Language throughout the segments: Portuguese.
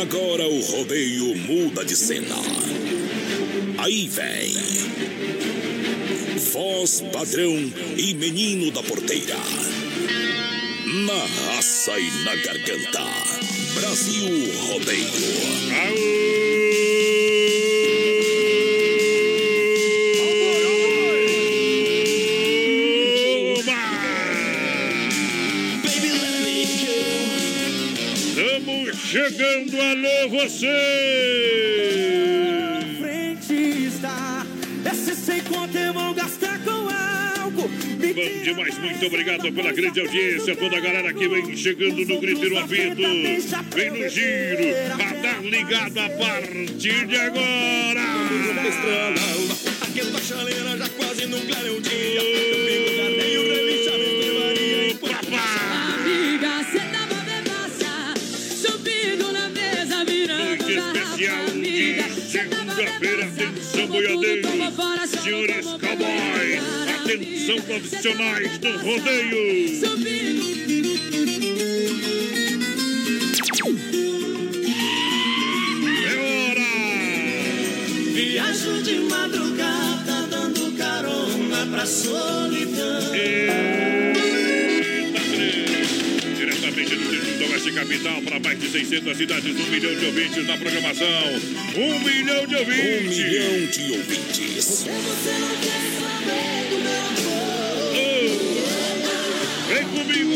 Agora o rodeio muda de cena. Aí vem. Voz padrão e menino da porteira. Na raça e na garganta. Brasil Rodeio. Chegando, alô você! frente está. Esse sem conta eu vou gastar com álcool. Bom demais, muito obrigado pela grande audiência, toda a galera que vem chegando no grito e no apito, vem no giro, radar ligado a partir de agora! Aqui a chaleira já quase não clareia o dia. Eu atenção profissionais do rodeio! É hora! Viajo de madrugada, dando carona pra solidão. Eita, três. Diretamente do Distrito Oeste Capital para mais de 600 cidades, um milhão de ouvintes na programação. Um milhão de Um ouvintes! milhão de ouvintes. Você não quer comigo!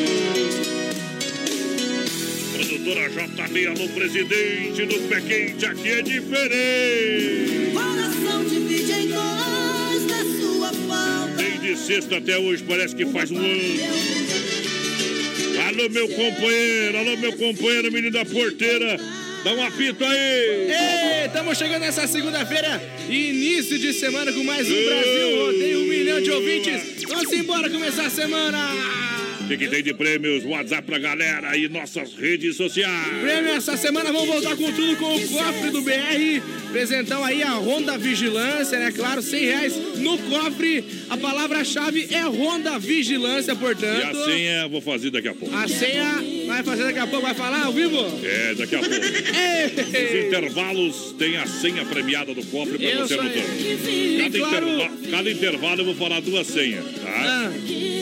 Produtora JB, alô presidente do Pé Quente, aqui é diferente! Coração divide em dois na sua falta. Desde sexta até hoje, parece que faz um ano. Alô, meu companheiro, alô, meu companheiro, menino da porteira, dá um apito aí! Ei, estamos chegando nessa segunda-feira, início de semana com mais um Brasil Rodeio, um milhão de ouvintes. Vamos embora começar a semana! Que, que tem de prêmios? WhatsApp pra galera e nossas redes sociais. Prêmio essa semana, vamos voltar com tudo com o cofre do BR. Presentão aí a Honda Vigilância, né? Claro, 100 reais no cofre. A palavra-chave é Honda Vigilância, E portanto. a senha eu vou fazer daqui a pouco. A senha vai fazer daqui a pouco, vai falar ao vivo? É, daqui a pouco. Os intervalos tem a senha premiada do cofre pra Isso você. E Cada, claro, interva- cada intervalo eu vou falar duas senhas, tá? Ah.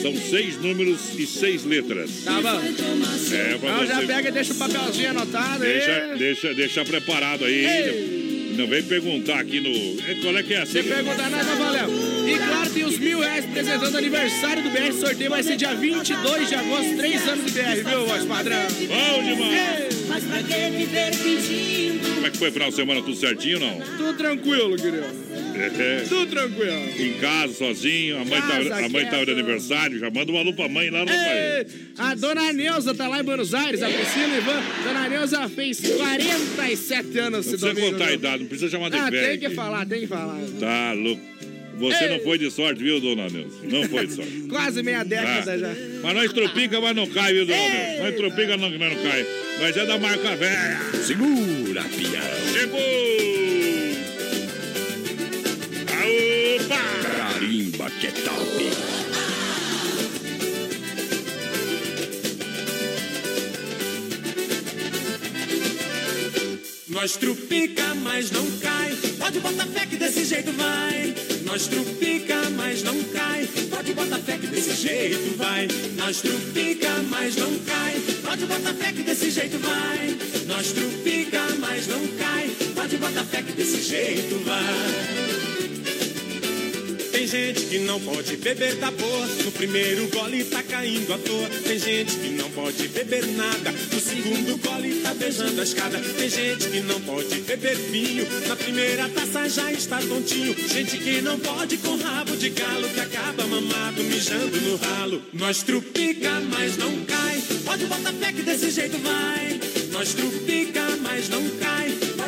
São seis números e seis letras. tá bom. É, Então já pega e deixa o papelzinho anotado aí. Deixa, deixa, deixa preparado aí. Ei. Não vem perguntar aqui no. é, Qual é que é a senha? pergunta nada, valeu. E claro, tem os mil reais apresentando o aniversário do BR. Sorteio vai ser dia 22 de agosto, três anos de BR, viu, voz padrão? Bom demais! Mas pra que viver fingindo? Como é que foi o final de semana? Tudo certinho não? Tudo tranquilo, querido. É, Tudo tranquilo. em casa, sozinho, a mãe, Casa, tá, a mãe tava de aniversário, já manda uma lupa mãe lá no Ei, pai. a dona Neuza tá lá em Buenos Aires, a Priscila Ivan. Dona Neuza fez 47 anos Não esse precisa domingo. contar a idade, não precisa chamar de Ah, velho. tem que falar, tem que falar. Tá louco. Você Ei. não foi de sorte, viu, dona Neuza? Não foi de sorte. Quase meia década Ah, já. Mas nós tropica, mas não cai, viu, dona. Neuza? Nós tropica, não, mas não cai. Nós é da marca velha. Segura, pião. Chegou! Aopa! Carimba que é top. Nós trupica, mas não cai. Pode botar fé que desse jeito vai. Nós trupica, mas não cai. Pode botar fé que desse jeito vai. Nós trupica, mas não cai. Pode botar fé que desse jeito vai. Nós trupica, mas não cai. Pode botar fé que desse jeito vai. Tem gente que não pode beber da boa, no primeiro gole tá caindo à toa. Tem gente que não pode beber nada, no segundo gole tá beijando a escada. Tem gente que não pode beber vinho, na primeira taça já está tontinho. Gente que não pode com rabo de galo, que acaba mamado mijando no ralo. Nós trupica, mas não cai, pode botar fé que desse jeito vai. Nós trupica, mas não cai,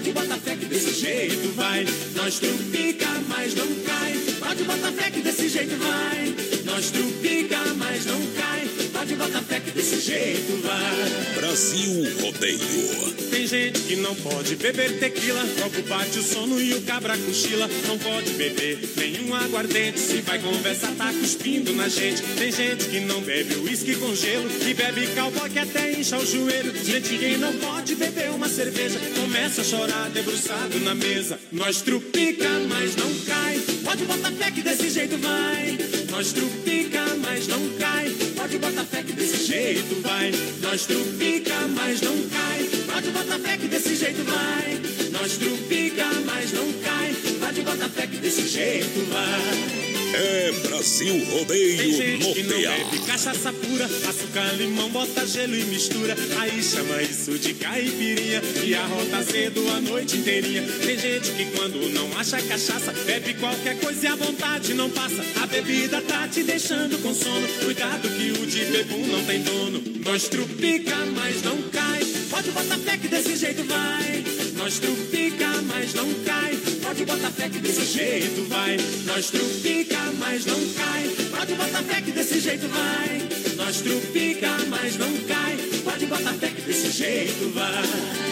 pode botar fé que desse jeito vai. Nós trupica, mas não cai. Pode botar fé que desse jeito vai. Nós trupica, mas não cai. Pode botar fé que desse jeito vai. Brasil Rodeio. Tem gente que não pode beber tequila, logo bate o sono e o cabra cochila. Não pode beber nenhum aguardente, se vai conversar tá cuspindo na gente. Tem gente que não bebe uísque com gelo, que bebe cowboy que até incha o joelho. Gente que não pode beber uma cerveja, começa a chorar debruçado na mesa. Nós trupica, mas não cai. Pode botar fé que desse jeito vai. Nós trupica, mas não cai. Pode botar fé que desse jeito vai. Nós trupica, mas não cai. Pode botar fé que desse jeito vai. Nós trupica, mas não cai. Pode botar fé que desse jeito vai. É Brasil Tem Rodeio gente no que não PA. bebe cachaça pura, açúcar, limão, bota gelo e mistura. Aí chama isso de caipirinha e arrota cedo a noite inteirinha. Tem gente que quando não acha cachaça, bebe qualquer coisa e a vontade não passa. A bebida tá te deixando com sono. Cuidado que o de bebum não tem dono. Nós trupica, mas não cai. Pode botar fé que desse jeito vai. Nós trupica, mas não cai. Pode botar fé que desse jeito vai. Nós trupica, mas não cai. Pode botar fé que desse jeito vai. Nós trupica, mas não cai. Pode botar fé que desse jeito vai.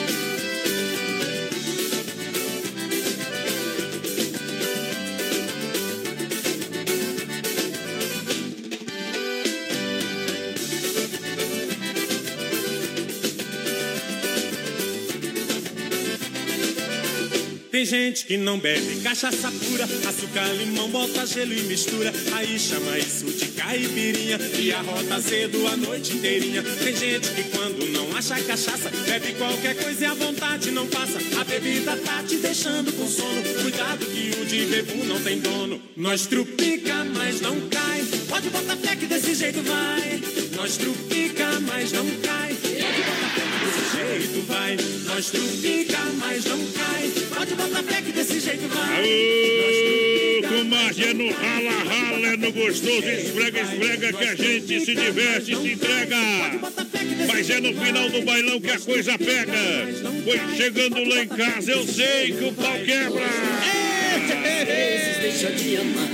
Tem gente que não bebe cachaça pura, açúcar, limão, bota gelo e mistura. Aí chama isso de caipirinha e arrota cedo a noite inteirinha. Tem gente que quando não acha cachaça, bebe qualquer coisa e a vontade não passa. A bebida tá te deixando com sono. Cuidado que o de bebum não tem dono. Nós trupica, mas não cai. Pode botar fé que desse jeito vai. Nós trupica, mas não cai. Desse jeito vai. Nós trupica, mas não cai. Pode botar fé que desse jeito vai. Aô, comadre, é no rala, rala, é no gostoso, esfrega, esfrega que a gente se diverte, se entrega. Mas é no final do bailão que a coisa pega. Foi chegando lá em casa, eu sei que o pau quebra.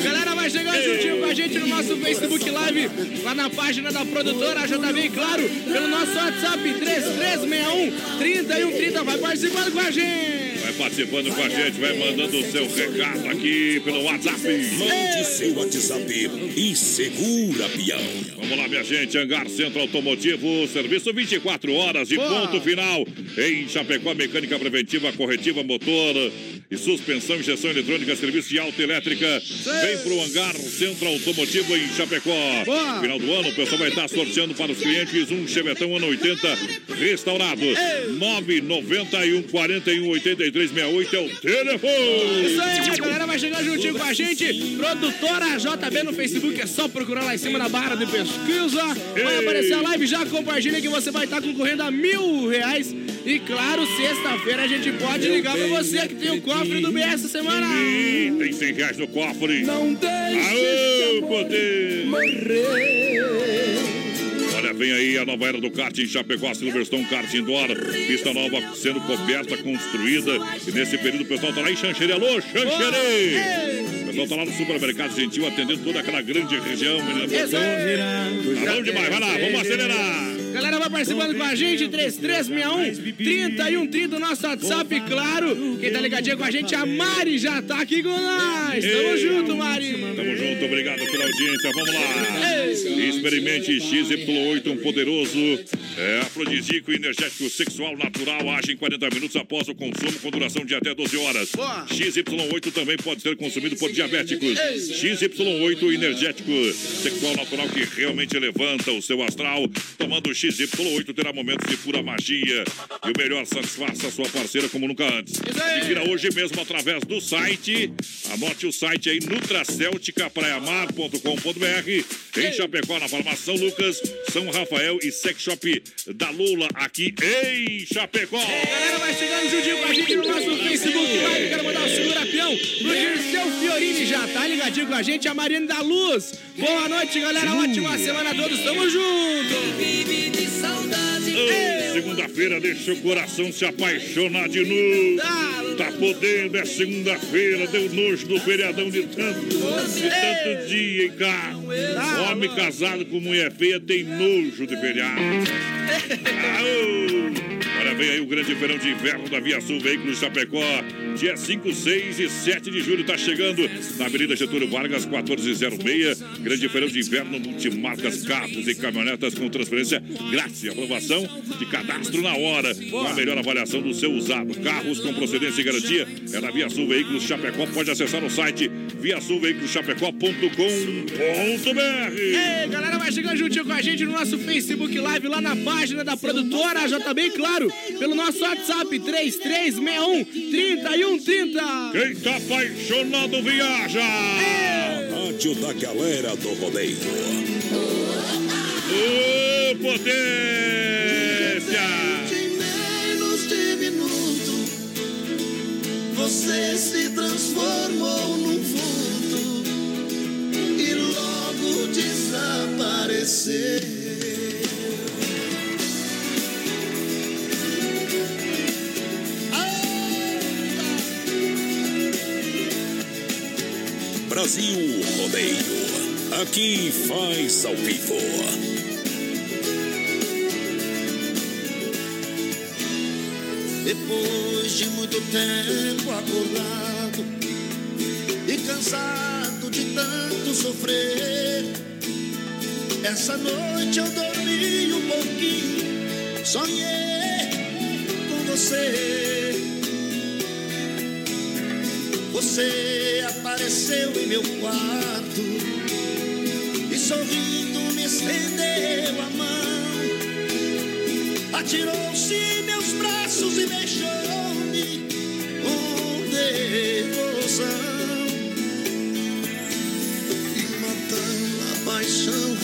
Galera, vai chegando juntinho com a gente no nosso Facebook Live, lá na página da produtora JB, e claro, pelo nosso WhatsApp 3361 3130. Vai participando com a gente. Vai participando com a gente, vai mandando o seu recado aqui pelo WhatsApp. Mande seu WhatsApp e segura, peão. Vamos lá, minha gente. Hangar Centro Automotivo, serviço 24 horas e ponto final. Em Chapecó, mecânica preventiva, corretiva, motor e suspensão, injeção eletrônica, serviço de alta elétrica. Vem pro Hangar Centro Automotivo em Chapecó. Boa. Final do ano, o pessoal vai estar sorteando para os clientes um Chevetão ano 80 restaurado. 991 41 83 68 é o telefone. Isso aí, a galera vai chegar juntinho com a gente. Produtora JB no Facebook, é só procurar lá em cima na barra de pesquisa. Vai aparecer a live, já compartilha que você vai estar concorrendo a mil reais. E claro, sexta-feira a gente pode ligar pra você que tem o cofre do BS essa semana. Ih, tem 100 reais no cofre. Não deixe Aô, poder! morrer. Olha, vem aí a nova era do kart em Chapecó, Silverstone Kart Indoor. Pista nova sendo coberta, construída. E nesse período o pessoal tá lá em Xanxerê. Alô, Xanxerê! Pessoal tá lá no supermercado gentil, atendendo toda aquela grande região. Tá bom demais, vai lá, vamos acelerar. Galera, vai participando com a gente, 3361 3130, nosso WhatsApp, claro. Quem tá ligadinho com a gente, a Mari já tá aqui com nós. Tamo junto, Mari. Tamo junto, obrigado pela audiência. Vamos lá. Experimente XY8, um poderoso é, afrodisíaco energético sexual natural. Age em 40 minutos após o consumo, com duração de até 12 horas. Boa. XY8 também pode ser consumido por diabéticos. XY8 energético sexual natural que realmente levanta o seu astral. Tomando XY8 terá momentos de pura magia. E o melhor, satisfaça a sua parceira como nunca antes. Adquira hoje mesmo através do site. Anote o site aí, nutracelticapraiamar.com.br. Em Chapecó, na farmácia São Lucas, São Rafael e Sex Shop da Lula, aqui em Chapecó. Galera, vai chegando juntinho com a gente no nosso Facebook Live. Quero mandar o segura peão pro Dirceu Fiorini, já tá ligadinho com a gente, a Marina da Luz. Boa noite, galera. Ótima semana a todos. Tamo junto. Segunda-feira deixa o coração se apaixonar de novo. Tá podendo, é segunda-feira, deu nojo do feriadão de tanto, de tanto dia, hein, cara? Homem casado com mulher feia tem nojo de feriado. Aô! Olha, vem aí o grande feirão de inverno da Via Sul Veículos Chapecó. Dia 5, 6 e 7 de julho tá chegando na Avenida Getúlio Vargas, 1406. Grande feirão de inverno, multimarcas, carros e caminhonetas com transferência grátis e aprovação de cadastro na hora. Com a melhor avaliação do seu usado. Carros com procedência e garantia é na Via Sul Veículos Chapecó. Pode acessar o site viasulveiculoschapecó.com.br. Ei, galera, vai chegando juntinho com a gente no nosso Facebook Live, lá na página da produtora, já tá claro, pelo nosso WhatsApp 3361 3130. Quem tá apaixonado viaja! Rádio da galera do rodeio. Ô, potência! Em menos de minuto, você se transformou num vulto e logo desapareceu. Brasil Rodeio. Aqui faz ao vivo. Depois de muito tempo acordado e cansado de tanto sofrer, essa noite eu dormi um pouquinho, sonhei com você. Você apareceu em meu quarto e sorrindo me estendeu a mão. Atirou-se meus braços e beijou-me com devoção. E matando a paixão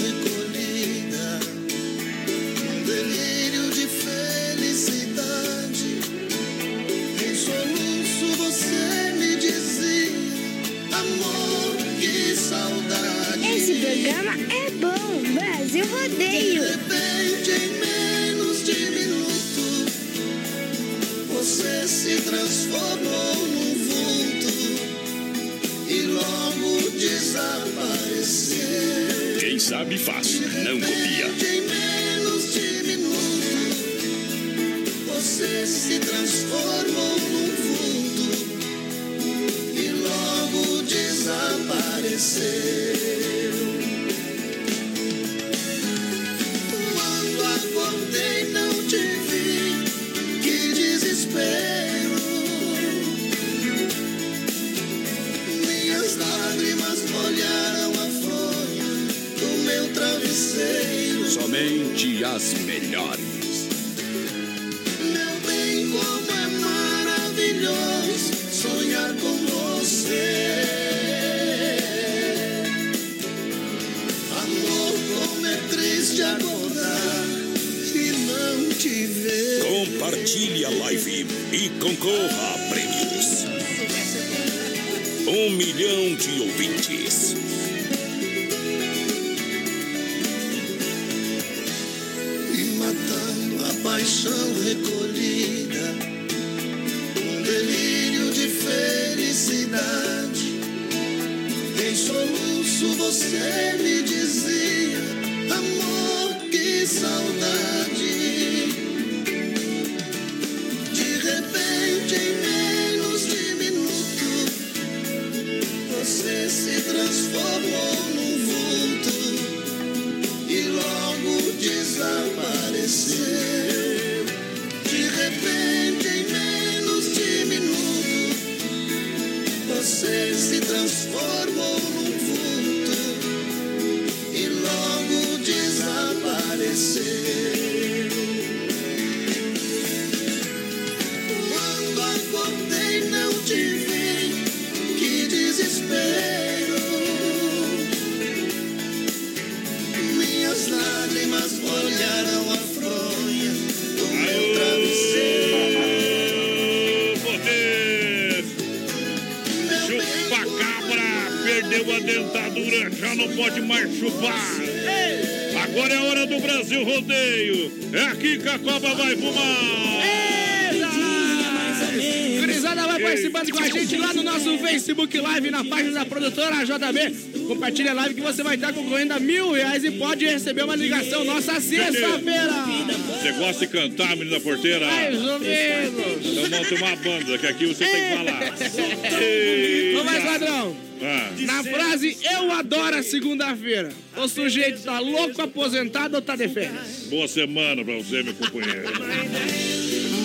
Em soluço você me dizia, amor, que saudade. De repente, em menos de minuto, você se transformou num vulto e logo desapareceu. Já não pode mais chupar. Agora é a hora do Brasil Rodeio. É aqui que a cobra vai fumar. Vai participando com a gente lá no nosso Facebook Live, na página da produtora JB. Compartilha a live que você vai estar concorrendo a mil reais e pode receber uma ligação nossa sexta-feira. Você gosta de cantar, menina porteira? Mais ou menos. Então monta uma banda, que aqui você tem que falar. Ô, mais padrão. Ah, Na frase Eu adoro a segunda-feira, o sujeito tá louco, aposentado ou tá de férias? boa semana pra você, meu companheiro.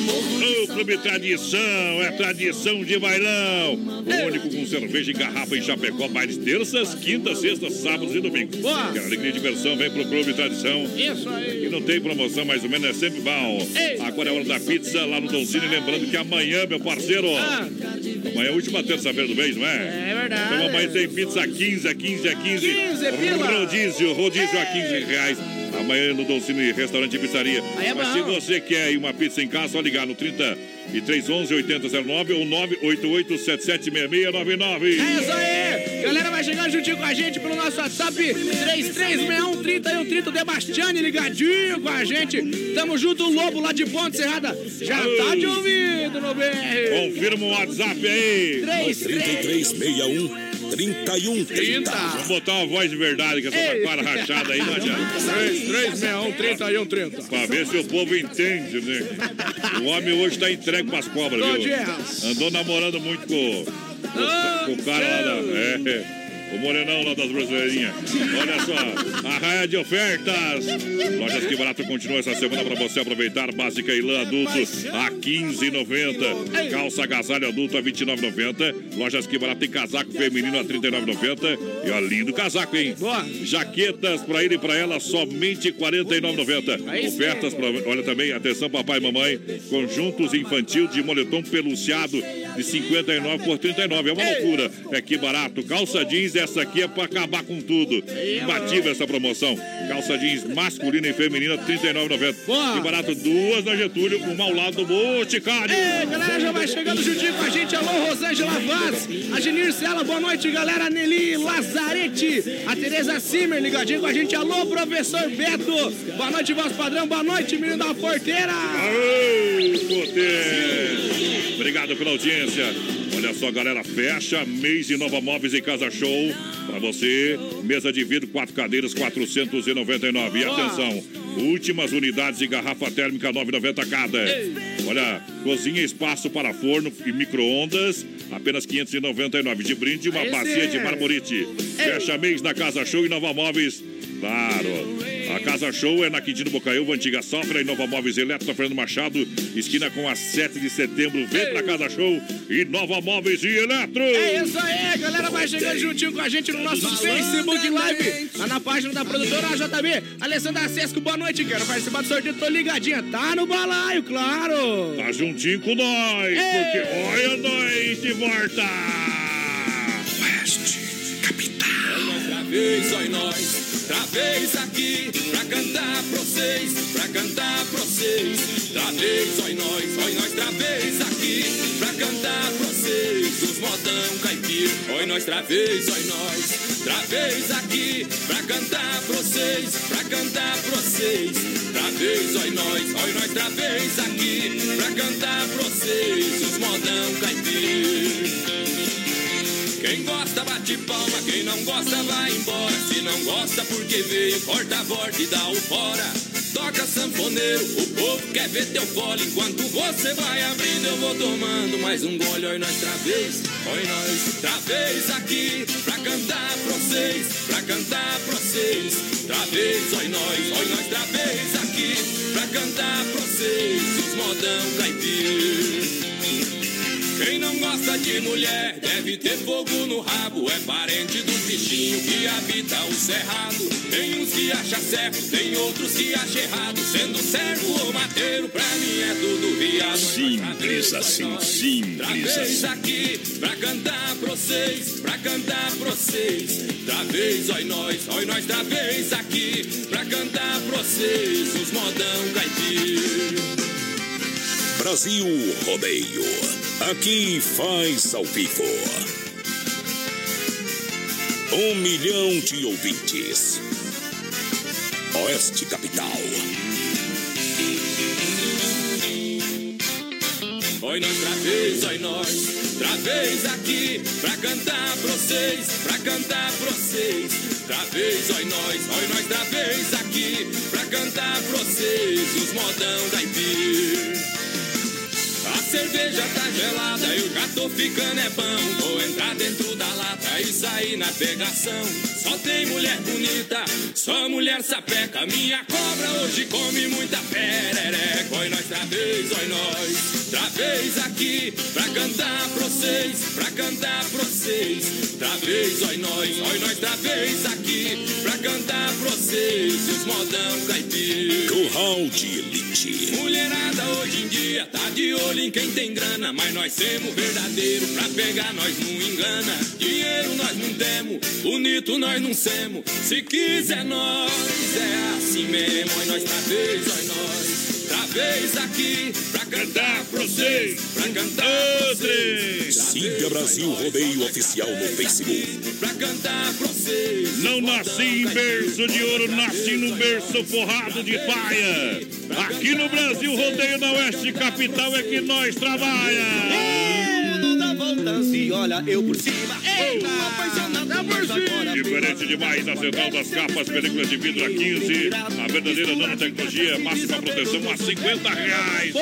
O Clube Tradição, é tradição de bailão. O único com cerveja em garrafa em Chapecó, bailes terças, quintas, sextas, sábados e domingos. Boa. Quer alegria e diversão, vem pro Clube Tradição. Isso E aí. não tem promoção, mais ou menos, é sempre bom. Ei. Agora é hora da pizza lá no Donzini. Lembrando que amanhã, meu parceiro, Ah, amanhã é a última terça-feira do mês, não é? é verdade. Então amanhã tem pizza a 15, a 15, a 15. 15 pila. Rodízio, rodízio a Ei. 15 reais. Amanhã no Dolcine Restaurante e Pizzaria. Aí é Mas se você quer uma pizza em casa, só ligar no 3311 8009 ou 988 776699. É isso aí! Galera, vai chegando juntinho com a gente pelo nosso WhatsApp 3361 3130 Debastiane ligadinho com a gente. Tamo junto, o Lobo lá de Ponte Serrada. Já tá de ouvido no BR. Confirma o WhatsApp aí. 3361 3130. Vamos botar uma voz de verdade, que essa taquara rachada aí não adianta. 3361 3130. Pra ver se o povo entende, né? O homem hoje tá entregue pras cobras, viu? Andou namorando muito com, com, com o cara lá da. É, o morenão lá das brasileirinhas. Olha só, a raia de ofertas. Lojas que barato continua essa semana para você aproveitar. Básica e lã adulto a 15,90. Calça agasalho adulto a 29,90. Lojas que barato tem casaco feminino a 39,90. E ó, lindo casaco, hein? Jaquetas para ele e para ela somente R$ 49,90. Aí sim. Ofertas para. Olha também, atenção, papai e mamãe. Conjuntos infantil de moletom peluciado de 59 por 39. É uma loucura. É que barato. Calça jeans, essa aqui é para acabar com tudo. Imbatível essa promoção. Calça jeans masculina e feminina, R$ 39,90. Boa. Que barato, duas na Getúlio, uma ao lado do Boticário. Ei, galera, já vai chegando juntinho com a gente. Alô, Rosângela Vaz, a Genir Sela, boa noite, galera. Nelly Lazarete, a Tereza Simmer, ligadinho com a gente. Alô, professor Beto, boa noite, voz padrão, boa noite, menino da porteira. Poder! Obrigado pela audiência. Olha só, galera, fecha mês de Nova Móveis e Casa Show. Pra você, mesa de vidro, quatro cadeiras, 499. E atenção, últimas unidades de garrafa térmica, 9,90 cada. Olha, cozinha, espaço para forno e micro-ondas, apenas 599. De brinde, uma bacia de marmorite. Fecha mês na Casa Show e Nova Móveis. Claro. A Casa Show é na Quintino Bocaiúva, antiga Safra e Nova Móveis Eletro, Fernando Machado, esquina com a 7 de setembro. Vem pra Casa Show e Nova Móveis e Eletro. É isso aí, galera, vai chegando juntinho com a gente no nosso Facebook Live, lá na página da produtora JB. Alessandra Sesco, boa noite, quero participar do sorteio, tô ligadinha, tá no balaio, claro. Tá juntinho com nós, porque olha nós de volta. Oeste, capital. Oi nós, outra vez aqui, pra cantar pra vocês, pra cantar pra vocês. Outra vez, oi nós, oi nós, outra vez aqui, pra cantar pra vocês. Os modão caipira, oi nós, outra vez, oi nós, outra vez aqui, pra cantar pra vocês, pra cantar pra vocês. Outra vez, oi nós, oi nós, outra vez aqui, pra cantar pra vocês. Os modão caipira. Quem gosta bate palma, quem não gosta vai embora. Se não gosta porque veio, corta a borda e dá o fora. Toca sanfoneiro, o povo quer ver teu fole. Enquanto você vai abrindo, eu vou tomando mais um gole. Oi, nós outra vez, oi, nós outra vez aqui. Pra cantar pra vocês, pra cantar pra vocês. Outra vez, oi, nós, oi, nós outra vez aqui. Pra cantar pra vocês, os modão caipira. Quem não gosta de mulher deve ter fogo no rabo. É parente dos bichinhos que habita o cerrado. Tem uns que acha certo, tem outros que acha errado. Sendo servo ou mateiro, pra mim é tudo viado. Simples assim, simples assim. aqui pra cantar pra vocês, pra cantar pra vocês. Outra vez, oi nós, oi nós, outra vez aqui pra cantar pra vocês. Os modão caipira. Brasil Rodeio. Aqui faz ao vivo. Um milhão de ouvintes. Oeste Capital. Oi nós outra vez, oi nós, outra vez aqui pra cantar pra vocês, pra cantar pra vocês. Outra vez, oi nós, oi nós, outra vez aqui pra cantar pra vocês os modão da Ipir. Cerveja tá gelada, eu já tô ficando é bom. Vou entrar dentro da lata e sair na pegação. Só tem mulher bonita, só mulher sapeca. Minha cobra hoje come muita perereca. Oi nós, outra vez, oi nós. Outra vez aqui pra cantar pra vocês, pra cantar pra vocês. Outra vez, oi nós, oi nós, outra vez aqui pra cantar pra vocês. Os modão caipira. Curral de Elite. Mulherada hoje em dia tá de olho em quem tem grana, mas nós temos verdadeiro pra pegar nós não engana. Dinheiro nós não temos, bonito nós não semos. Se quiser nós é assim mesmo, oi nós tá vez, nós. Tá vez aqui pra cantar pra vocês, pra cantar pra vocês. Siga Brasil Rodeio Oficial no Facebook. Pra cantar pra vocês. Não nasci em berço de ouro, nasci num berço forrado de paia. Aqui no Brasil, rodeio na Oeste Capital é que nós trabalha. Não dá volta se olha eu por cima. Eita, apaixonada por agora. Diferente demais na Central das Capas, películas de vidro a 15. A verdadeira nanotecnologia, máxima proteção a 50 reais.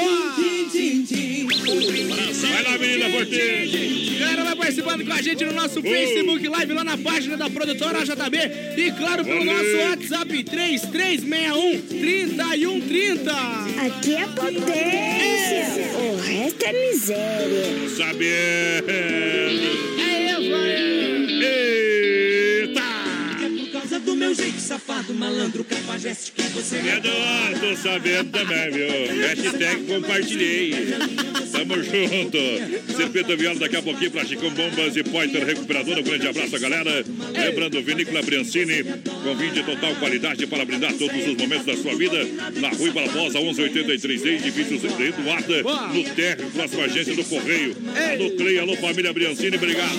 Vai lá, menina porteira. Galera, vai participando com a gente no nosso Facebook Live, lá na página da produtora JB. E claro, pelo nosso WhatsApp 3361 3130. Aqui é potência. O resto é miséria. Sabendo. Aí, vai. Malandro, cafajeste que você É do ar, tô sabendo também, viu? Hashtag compartilhei. Tamo junto. Circuito Viola daqui a pouquinho pra Chicão Bombas e Poiter Recuperadora. Um grande abraço, galera. Lembrando, Vinícola Briancini, com vinho de total qualidade para brindar todos os momentos da sua vida. Na Rua Barbosa, 1183, edifício Eduarda, no térreo, próxima agência do Correio. Alô, Cleia, alô, família Briancini, obrigado.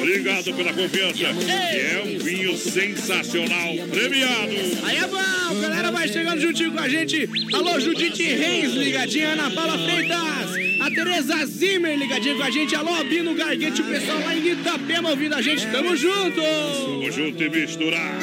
Obrigado pela confiança. É um vinho sensacional, premiado. Aí é bom, galera vai chegando juntinho com a gente. Alô, Judite Reis, ligadinha, Ana Paula Freitas. A Tereza Zimmer ligadinha com a gente. Alô, Bino Garguete, o pessoal lá em Itapema ouvindo a gente. Tamo junto. Tamo junto e misturar.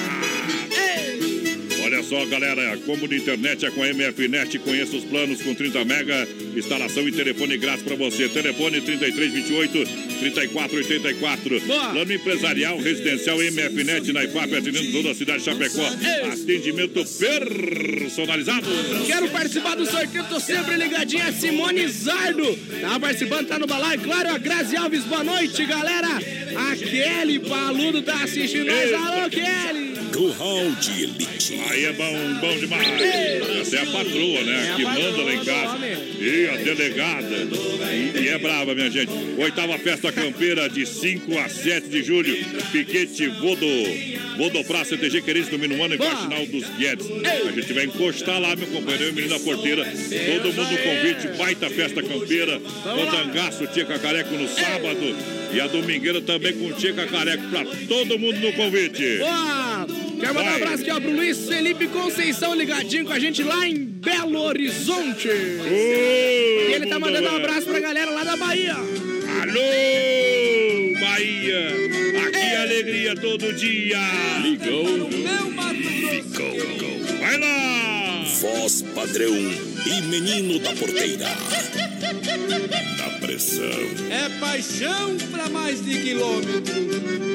Olha só, galera, como de internet é com a MFNet, conheça os planos com 30 mega, instalação e telefone grátis para você. Telefone 3328 3484. Boa. Plano empresarial residencial MFNet na IPAP, atendendo toda a cidade de Chapecó. Atendimento personalizado. Quero participar do sorteio, tô sempre ligadinha. A Simone Zardo tá participando, tá no balaio. Claro, a Grazi Alves, boa noite, galera. A Kelly Paludo tá assistindo nós. Alô, Kelly. Curral de Elite. Aí é bom, bom demais. Essa é a patroa, né? É a que patroa, manda lá em casa. E a delegada. E, é brava, minha gente. Oitava festa campeira de 5 a 7 de julho. Piquete Vodo. Vodo Praça TG Queridos no Minuano e Boa. Faxinal dos Guedes. A gente vai encostar lá, meu companheiro, e o menino da porteira. Todo mundo no convite. Baita festa campeira. Rodangaço, Tia Cacareco no sábado. E a domingueira também com Tia Cacareco pra todo mundo no convite. Boa! Quero mandar um Vai. abraço aqui ó, pro Luiz Felipe Conceição ligadinho com a gente lá em Belo Horizonte. E ele tá mandando um abraço pra galera lá da Bahia. Alô, Bahia! Aqui é alegria todo dia! Ligou, Vai lá! voz padrão e menino da porteira. Da pressão. É paixão pra mais de quilômetro.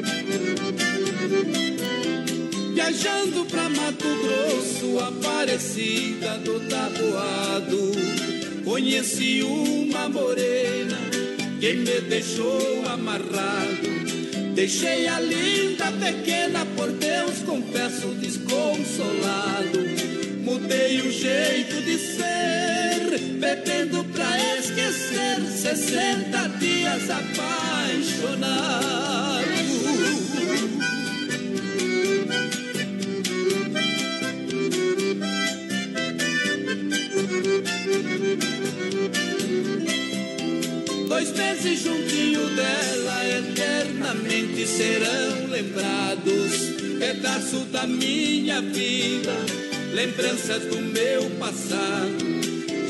Viajando pra Mato Grosso, Aparecida do Taboado. Conheci uma morena que me deixou amarrado. Deixei a linda pequena, por Deus confesso desconsolado. Mudei o jeito de ser, bebendo pra esquecer. 60 dias apaixonado. Dois meses juntinho dela eternamente serão lembrados. Pedaço da minha vida, lembranças do meu passado.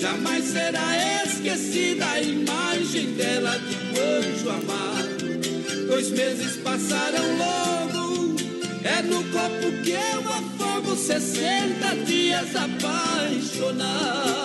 Jamais será esquecida a imagem dela de um anjo amado. Dois meses passaram logo, é no copo que eu afogo 60 dias apaixonado.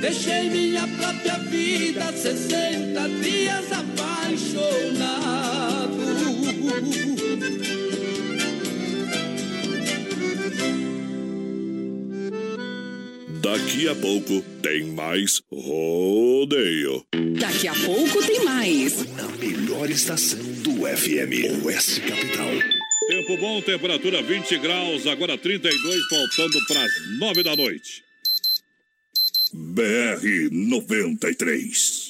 deixei minha própria vida, 60 dias apaixonado. Daqui a pouco tem mais rodeio. Daqui a pouco tem mais. Na melhor estação do FM, Oeste Capital. Tempo bom, temperatura 20 graus, agora 32, faltando para as 9 da noite. BR 93.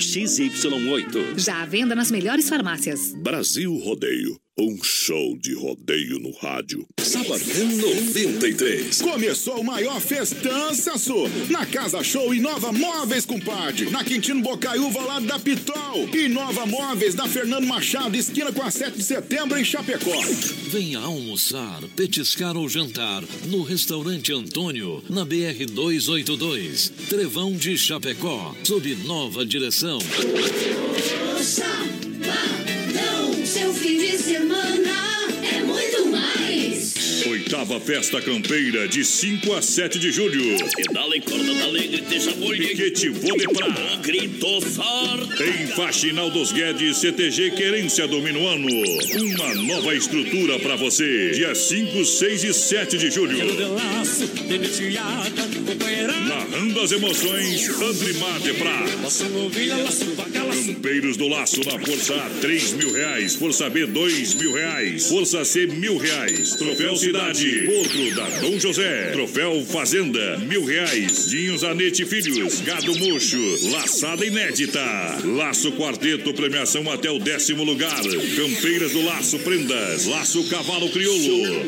XY8. Já à venda nas melhores farmácias. Brasil Rodeio. Um show de rodeio no rádio. Sabadão 93. Começou o maior festança sul. Na Casa Show Inova Móveis, compadre. Na Quintino Bocaiúva, lado da Pitol. Inova Móveis, da Fernando Machado, esquina com a 7 de setembro, em Chapecó. Venha almoçar, petiscar ou jantar no Restaurante Antônio, na BR 282. Trevão de Chapecó, sob nova direção. Oitava Festa Campeira, de 5 a 7 de julho. Pedala e corda da alegre, deixa boi. Piquete Vodepra. Grito forte. Em Faxinal dos Guedes, CTG Querência do Minuano. Uma nova estrutura pra você. Dia 5, 6 e 7 de julho. Narrando as emoções, Andrimar de Prá. Campeiros do Laço na Força A, 3 mil reais. Força B, 2 mil reais. Força C, mil reais. Troféu Cidade, outro da Dom José. Troféu Fazenda, mil reais. Dinho Zanete Filhos, Gado Mocho, Laçada Inédita. Laço Quarteto, premiação até o décimo lugar. Campeiras do Laço Prendas, Laço Cavalo Crioulo.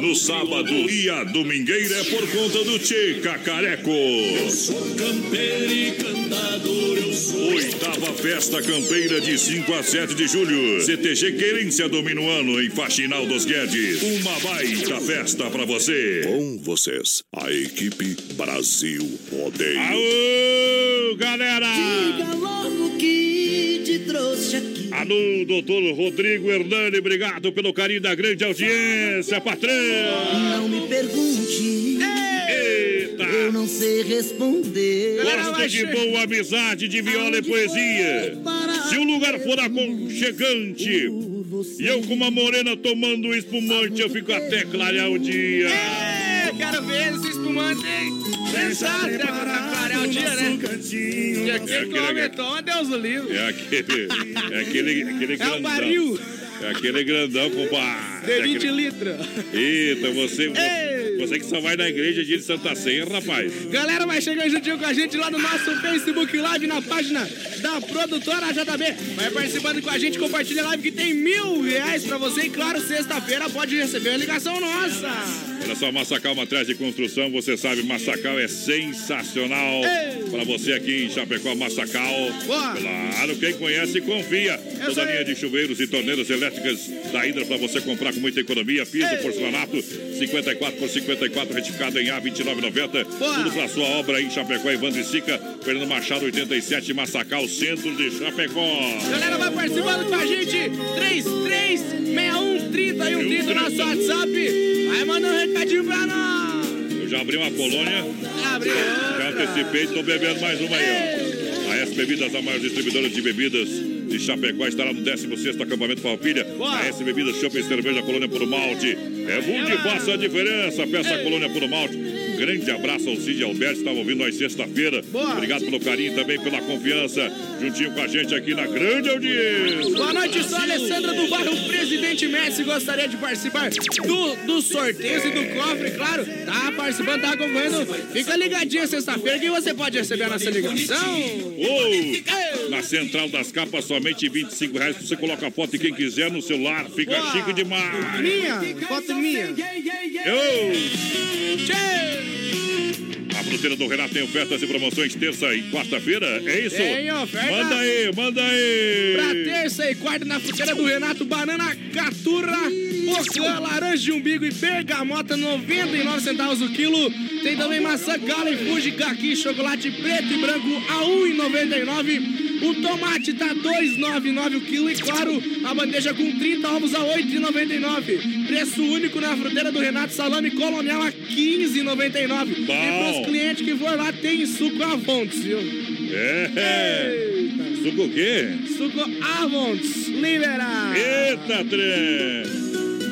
No sábado e a domingueira é por conta do Tchê Cacareco. Eu sou campeiro e cantador, eu sou. Oitava Festa Campeira de 5 a 7 de julho. CTG Querência do Minuano em Faxinal dos Guedes. Uma baita festa pra você. Com vocês, a equipe Brasil Rodeio. Aô, galera! Diga logo que te trouxe aqui. Alô, doutor Rodrigo Hernani, obrigado pelo carinho da grande audiência, patrão! Não me pergunte. Eita! Eu não sei responder. Gosto de boa amizade, de viola e poesia. Se o lugar for aconchegante e eu com uma morena tomando espumante, eu fico até clarear o dia. quero ver esse espumante, hein? Pensar até clarear o dia, né? E aquele É aquele- toma, Deus o livre. É aquele. É aquele, aquele É grandão. um barril É aquele grandão, compadre. de É 20 aquele- litros. Eita, você, Ei! Você que só vai na igreja dia de Santa Ceia, rapaz. Galera, vai chegando juntinho com a gente lá no nosso Facebook Live, na página da produtora JB. Vai participando com a gente, compartilha a live que tem mil reais pra você. E claro, sexta-feira pode receber a ligação nossa. Olha só, Massacal Materiais de Construção, você sabe, Massacal é sensacional. Pra você aqui em Chapecó, Massacal. Boa. Claro, quem conhece, confia. Toda linha de chuveiros e torneiras elétricas da Hidra pra você comprar com muita economia. Piso porcelanato, 54 por 54, retificado em A, 29,90. Boa. Tudo pra sua obra em Chapecó, Evandro e Sica, Fernando Machado, 87, Massacal, centro de Chapecó. Galera, vai participando com a gente. 3361 30 e 1 30 no nosso WhatsApp. Vai mandando recadinho pra nós. Eu já abri uma colônia. Abriu. Já antecipei, tô bebendo mais uma aí, ó. A S Bebidas, a maior distribuidora de bebidas de Chapecó, estará no 16º acampamento Farroupilha. A S Bebidas, chopp e cerveja, colônia por malte. É bom de faça a diferença. Peça a colônia por malte. Grande abraço ao Cid Alberto, estava ouvindo nós sexta-feira. Obrigado pelo carinho também pela confiança. Juntinho com a gente aqui na grande audiência. Boa noite, sou a Alessandra do bairro Presidente Messi. Gostaria de participar do, do sorteio e do cofre, claro. Tá participando, tá acompanhando. Fica ligadinho sexta-feira que você pode receber a nossa ligação. Ô, na Central das Capas, somente 25 reais. Você coloca a foto de quem quiser no celular. Fica chique demais. Minha, foto minha. A fruteira do Renato tem ofertas e promoções terça e quarta-feira. É isso? Tem oferta. Manda aí, manda aí. Pra terça e quarta na fruteira do Renato, banana caturra, pocã, laranja de umbigo e bergamota, 99 centavos o quilo. Tem também maçã gala e fuji, caqui, chocolate preto e branco a 1,99. O tomate tá 2,99 o quilo e claro, a bandeja com 30 ovos a 8,99. Preço único na fruteira do Renato, salame colonial a 15,99. E pros clientes que for lá tem suco Avontes, viu? É. Suco o quê? Suco Avontes, libera! Eita, trem!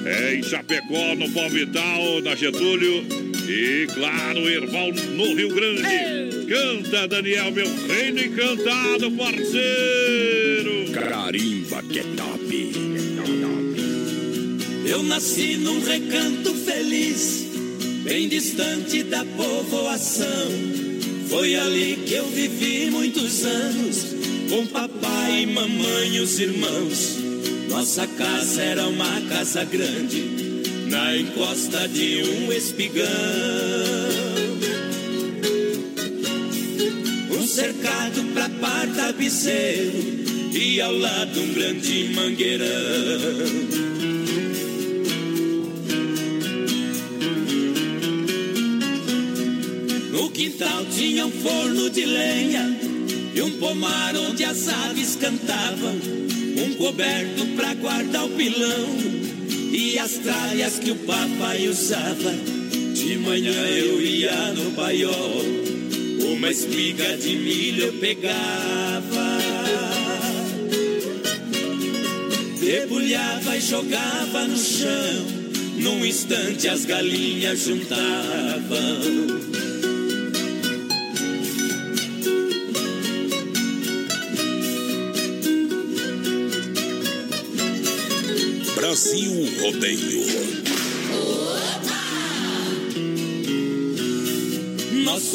É em Chapecó, no Palmital, na Getúlio. E, claro, Erval, no Rio Grande. Canta, Daniel, meu reino encantado, parceiro. Carimba que é top. Eu nasci num recanto feliz, bem distante da povoação. Foi ali que eu vivi muitos anos, com papai e mamãe e os irmãos. Nossa casa era uma casa grande, na encosta de um espigão. Um cercado pra par tabiceiro e ao lado um grande mangueirão. No quintal tinha um forno de lenha e um pomar onde as aves cantavam, um coberto pra guardar o pilão e as tralhas que o papai usava. De manhã eu ia no paiol, uma espiga de milho eu pegava, debulhava e jogava no chão. Num instante as galinhas juntavam. Brasil Rodeio.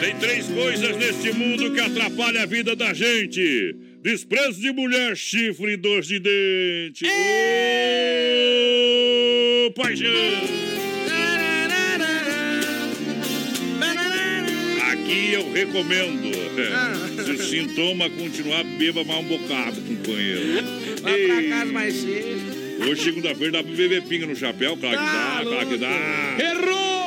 Tem três coisas neste mundo que atrapalham a vida da gente: desprezo de mulher, chifre e dor de dente. Ô, paixão! Aqui eu recomendo. é, Se o sintoma continuar, beba mais um bocado, companheiro. Vai pra casa mais cedo. Hoje, segunda-feira, dá pra beber pinga no chapéu? Claro que dá, claro que dá. Errou!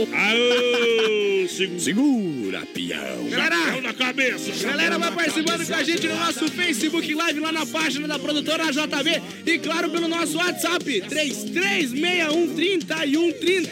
Aô, segura, peão. Galera, na cabeça. Galera, vai participando com a gente no nosso Facebook Live, lá na página da produtora JB e, claro, pelo nosso WhatsApp, 33613130.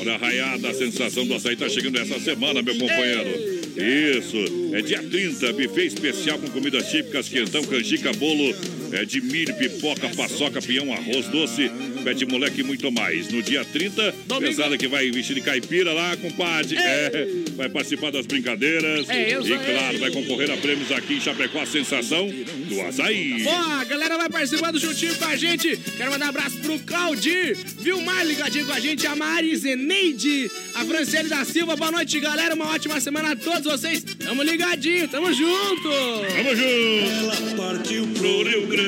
Olha a raiada, a sensação do açaí tá chegando essa semana, meu companheiro. Isso, é dia 30, buffet especial com comidas típicas, quentão, canjica, bolo, é de milho, pipoca, paçoca, pinhão, arroz doce, pé de moleque e muito mais. No dia 30, pesada que vai vestir de caipira lá, compadre. É, vai participar das brincadeiras. É, eu e claro, vai concorrer a prêmios aqui em Chapecó, a sensação do açaí. Boa, a galera vai participando juntinho com a gente. Quero mandar um abraço pro Claudir, Vilmar ligadinho com a gente, a Mari Zeneide, a Franciele da Silva. Boa noite, galera. Uma ótima semana a todos vocês. Tamo ligadinho, tamo junto. Tamo junto. Ela partiu pro Rio Grande.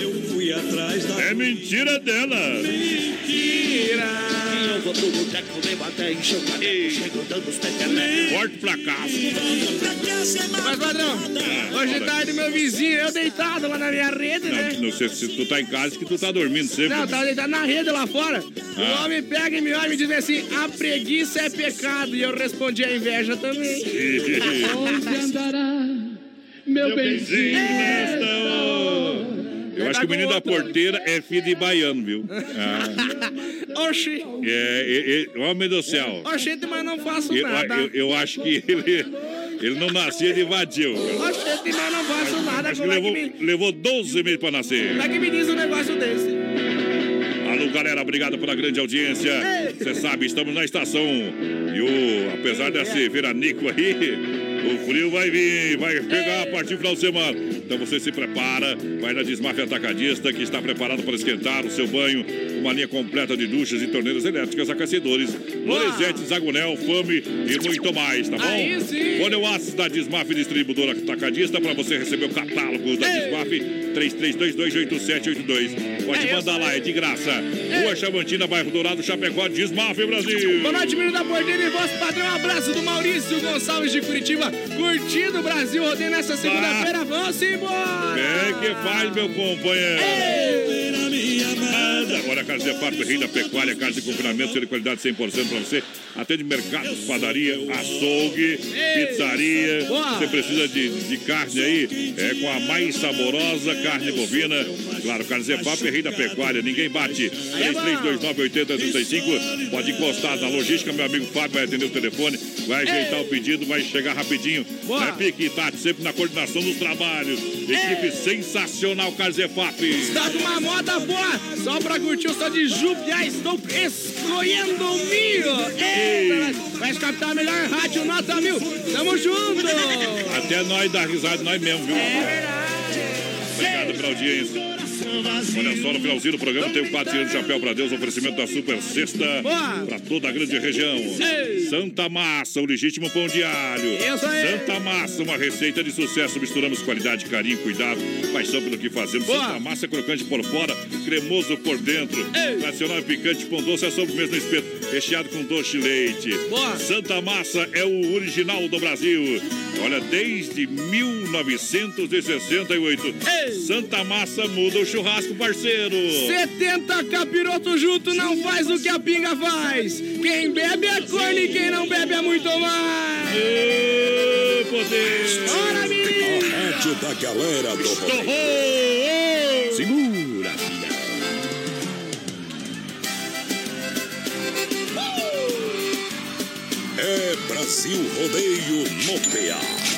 Eu fui atrás da. É mentira dela. Mentira. Eu vou pro boteco, levo até encher o caneco, chego dando os petelecos. Forte fracasso. Mas, padrão, hoje é tarde, meu vizinho, eu deitado lá na minha rede, né? Não, não sei se tu tá em casa que tu tá dormindo sempre. Não, tava deitado na rede lá fora. Ah. O homem pega e me olha e me diz assim: a preguiça é pecado. E eu respondi: a inveja também. Onde andará meu benzinho nesta hora? Eu acho que o menino da porteira é filho de baiano, viu? Ah, Oxi, é, é, é, homem do céu. oxente, mas não faço Eu, nada. eu, eu acho que ele, ele não nascia de vadio. Oxente, mas não faço nada. Acho que é que, levou, me, levou 12 meses pra nascer. como é que me diz um negócio desse? Alô, galera, obrigado pela grande audiência. Você sabe, estamos na estação. E o, apesar desse veranico aí, o frio vai vir, vai pegar a partir do final de semana. Então você se prepara, vai na Desmafia Atacadista, que está preparado para esquentar o seu banho. Uma linha completa de duchas e torneiras elétricas, aquecedores, Lorenzetti, Zagonel, Fame e muito mais, tá bom? Aí sim. Olha o aço da Desmaf Distribuidora Atacadista para você receber o catálogo da Desmaf 33228782. Pode É mandar lá, é de graça. Rua Chavantina, bairro Dourado, Chapecó, Desmaf Brasil. Boa noite, menino da porteira e vosso padrão. Um abraço do Maurício Gonçalves de Curitiba, curtindo o Brasil rodeio nessa segunda-feira. Vamos embora! É que faz, meu companheiro. Nada. Casa de Fato, rei da pecuária, casa de confinamento, de qualidade 100% para você. Atende mercados, padaria, açougue, pizzaria. Você precisa de, de carne aí, é com a mais saborosa carne bovina. Claro, Carne Zefap é rei da pecuária, ninguém bate. 33298035. Pode encostar na logística, meu amigo Fábio vai atender o telefone, vai ajeitar o pedido, vai chegar rapidinho. Boa. É Pique Tati, sempre na coordenação dos trabalhos. Equipe sensacional, Carzefap. Está de uma moda boa, só pra curtir o som de Jupiá, estou excluindo o milho. Vai captar a melhor rádio nota mil. Tamo junto. Até nós dá risada, nós mesmo, viu? Obrigado pela audiência. Olha só, no finalzinho do programa tem o quadro Tirando o Chapéu pra Deus, oferecimento da Super Sexta pra toda a grande região. Santa Massa, o legítimo pão de alho. Santa Massa, uma receita de sucesso. Misturamos qualidade, carinho, cuidado, paixão pelo que fazemos. Santa Massa é crocante por fora, cremoso por dentro. Nacional picante, pão doce é sobremesa no espeto, recheado com doce de leite. Santa Massa é o original do Brasil. Olha, desde 1968. Ei. Santa Massa muda o churrasco, parceiro. 70 capiroto junto não faz o que a pinga faz. Quem bebe é corno e quem não bebe é muito mais. Ô, poder. Ora, A menino. rádio da galera do rodeio. Torrou! Segura, filha. É Brasil Rodeio no PA.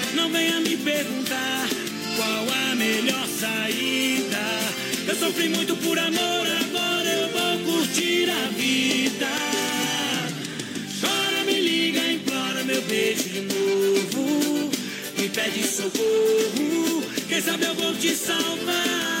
Não venha me perguntar qual a melhor saída. Eu sofri muito por amor, agora eu vou curtir a vida. Chora, me liga, implora meu beijo de novo. Me pede socorro, quem sabe eu vou te salvar.